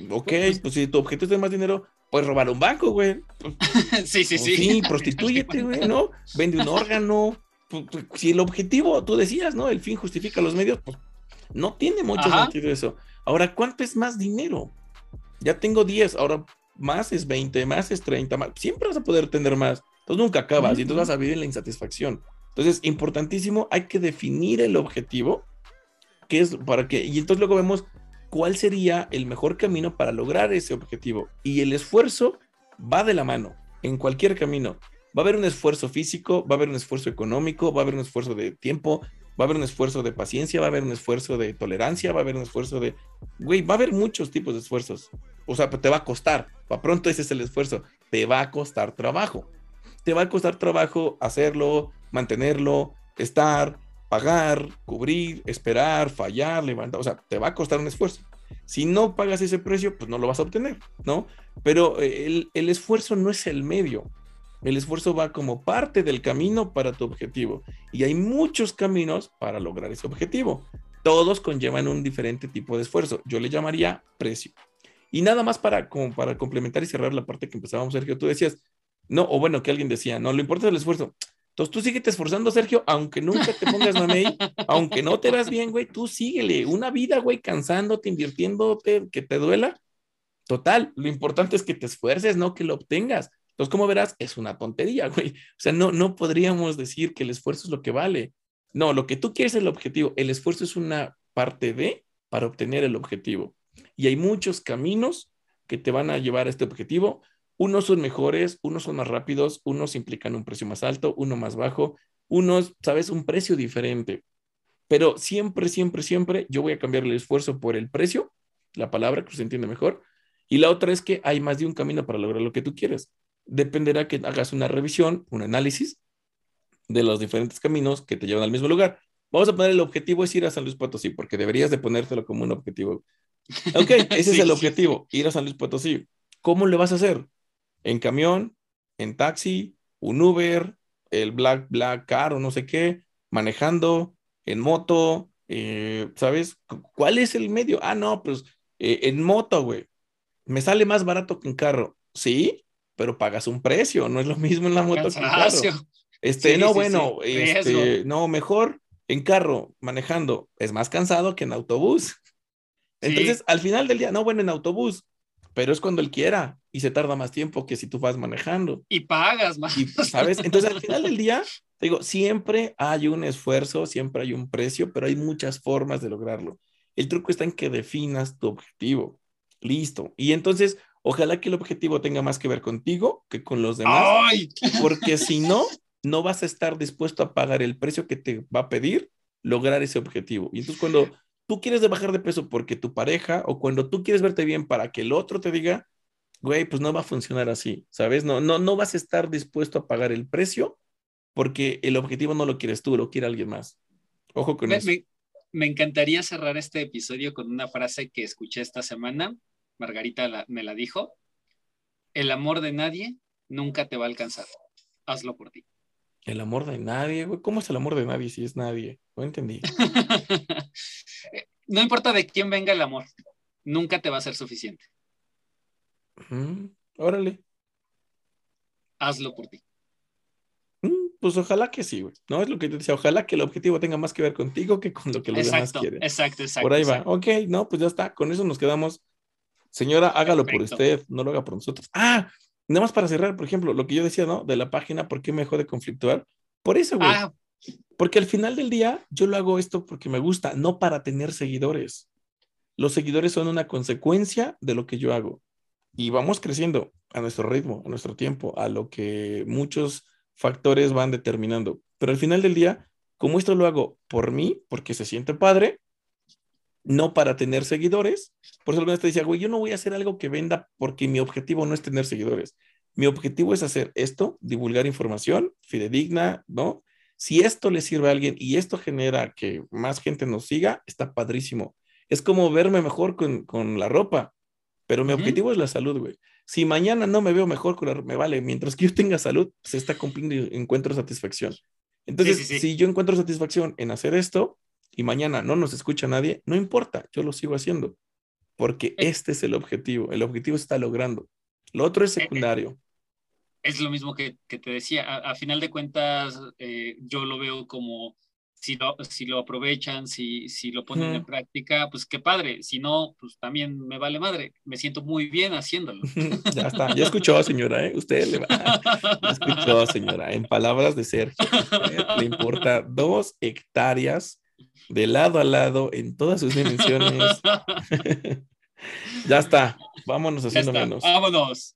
C: Ok, pues, pues si tu objetivo es tener más dinero, puedes robar un banco, güey.
D: sí, sí, sí.
C: Sí, prostitúyete, güey, ¿no? Vende un órgano. Si el objetivo, tú decías, ¿no? El fin justifica los medios, pues no tiene mucho sentido eso. Ahora, ¿cuánto es más dinero? Ya tengo 10, ahora más es 20, más es 30, más. siempre vas a poder tener más. Entonces nunca acabas y entonces vas a vivir en la insatisfacción. Entonces, importantísimo, hay que definir el objetivo, que es para que, y entonces luego vemos cuál sería el mejor camino para lograr ese objetivo. Y el esfuerzo va de la mano, en cualquier camino. Va a haber un esfuerzo físico, va a haber un esfuerzo económico, va a haber un esfuerzo de tiempo, va a haber un esfuerzo de paciencia, va a haber un esfuerzo de tolerancia, va a haber un esfuerzo de... Güey, va a haber muchos tipos de esfuerzos. O sea, te va a costar. Para pronto ese es el esfuerzo. Te va a costar trabajo. Te va a costar trabajo hacerlo, mantenerlo, estar, pagar, cubrir, esperar, fallar, levantar, o sea, te va a costar un esfuerzo. Si no pagas ese precio, pues no lo vas a obtener, ¿no? Pero eh, el, el esfuerzo no es el medio. El esfuerzo va como parte del camino para tu objetivo. Y hay muchos caminos para lograr ese objetivo. Todos conllevan un diferente tipo de esfuerzo. Yo le llamaría precio. Y nada más para, como para complementar y cerrar la parte que empezábamos, Sergio, tú decías, no, o bueno, que alguien decía, no, lo importante es el esfuerzo. Entonces tú síguete esforzando, Sergio, aunque nunca te pongas mamey, aunque no te vas bien, güey, tú síguele. Una vida, güey, cansándote, invirtiéndote, que te duela. Total, lo importante es que te esfuerces, no que lo obtengas. Entonces, como verás, es una tontería, güey. O sea, no, no podríamos decir que el esfuerzo es lo que vale. No, lo que tú quieres es el objetivo. El esfuerzo es una parte de para obtener el objetivo. Y hay muchos caminos que te van a llevar a este objetivo. Unos son mejores, unos son más rápidos, unos implican un precio más alto, uno más bajo, unos, sabes, un precio diferente. Pero siempre, siempre, siempre yo voy a cambiar el esfuerzo por el precio, la palabra que se entiende mejor. Y la otra es que hay más de un camino para lograr lo que tú quieres. Dependerá que hagas una revisión, un análisis de los diferentes caminos que te llevan al mismo lugar. Vamos a poner el objetivo es ir a San Luis Potosí, porque deberías de ponértelo como un objetivo. Ok, ese es el objetivo, ir a San Luis Potosí. ¿Cómo le vas a hacer? En camión, en taxi, un Uber, el Black Black Car o no sé qué, manejando, en moto, eh, ¿sabes? ¿Cuál es el medio? Ah, no, pues eh, en moto, güey. Me sale más barato que en carro. Sí, pero pagas un precio, no es lo mismo en la moto que en carro. Este, no, bueno, este, no, mejor en carro, manejando, es más cansado que en autobús. Entonces, al final del día, no, bueno, en autobús, pero es cuando él quiera y se tarda más tiempo que si tú vas manejando.
D: Y pagas más.
C: ¿Sabes? Entonces, al final del día, te digo, siempre hay un esfuerzo, siempre hay un precio, pero hay muchas formas de lograrlo. El truco está en que definas tu objetivo. Listo. Y entonces, ojalá que el objetivo tenga más que ver contigo que con los demás.
D: ¡Ay!
C: Porque si no, no vas a estar dispuesto a pagar el precio que te va a pedir lograr ese objetivo. Y entonces, cuando tú quieres de bajar de peso porque tu pareja o cuando tú quieres verte bien para que el otro te diga, güey, pues no va a funcionar así, ¿sabes? No, no, no vas a estar dispuesto a pagar el precio porque el objetivo no lo quieres tú, lo quiere alguien más. Ojo con eso.
D: Me, encantaría cerrar este episodio con una frase que escuché esta semana. Margarita me la dijo. El amor de nadie nunca te va a alcanzar. Hazlo por ti.
C: El amor de nadie, güey. ¿Cómo es el amor de nadie si es nadie? No entendí.
D: no importa de quién venga el amor, nunca te va a ser suficiente.
C: órale.
D: Hazlo por ti.
C: Mm, pues ojalá que sí, güey. No es lo que te decía. Ojalá que el objetivo tenga más que ver contigo que con lo que los demás quieren.
D: Exacto, exacto.
C: Por ahí
D: va.
C: Ok, no, pues ya está. Con eso nos quedamos. Señora, hágalo por usted, no lo haga por nosotros. Ah, Nada más para cerrar, por ejemplo, lo que yo decía, ¿no? De la página, ¿por qué me dejó de conflictuar? Por eso, güey.
B: Ah,
C: Porque al final del día yo lo hago esto porque me gusta, no para tener seguidores. Los seguidores son una consecuencia de lo que yo hago. Y vamos creciendo a nuestro ritmo, a nuestro tiempo, a lo que muchos factores van determinando. Pero al final del día, como esto lo hago por mí, porque se siente padre, no para tener seguidores. Por eso alguna te decía, güey, yo no voy a hacer algo que venda porque mi objetivo no es tener seguidores. Mi objetivo es hacer esto, divulgar información fidedigna, ¿no? Si esto le sirve a alguien y esto genera que más gente nos siga, está padrísimo. Es como verme mejor con, con la ropa, pero mi objetivo es la salud, güey. Si mañana no me veo mejor con la ropa, me vale. Mientras que yo tenga salud, se está cumpliendo y encuentro satisfacción. Entonces,
E: Sí, sí, sí.
C: si yo encuentro satisfacción en hacer esto y mañana no nos escucha nadie, no importa, yo lo sigo haciendo. Porque
B: Eh.
C: este es el objetivo. El objetivo está logrando. Lo otro es
E: Eh, eh.
C: secundario.
B: es lo mismo que, que te decía. A, a final de cuentas, eh, yo lo veo como si lo, si lo aprovechan, si, si lo ponen en práctica, pues qué padre. Si no, pues también me vale madre. Me siento muy bien haciéndolo.
C: ya está. Ya escuchó, señora, ¿eh? Usted le va. Ya escuchó, señora. En palabras de Sergio, le importa dos hectáreas de lado a lado en todas sus dimensiones. ya está. Vámonos haciendo menos.
B: Vámonos.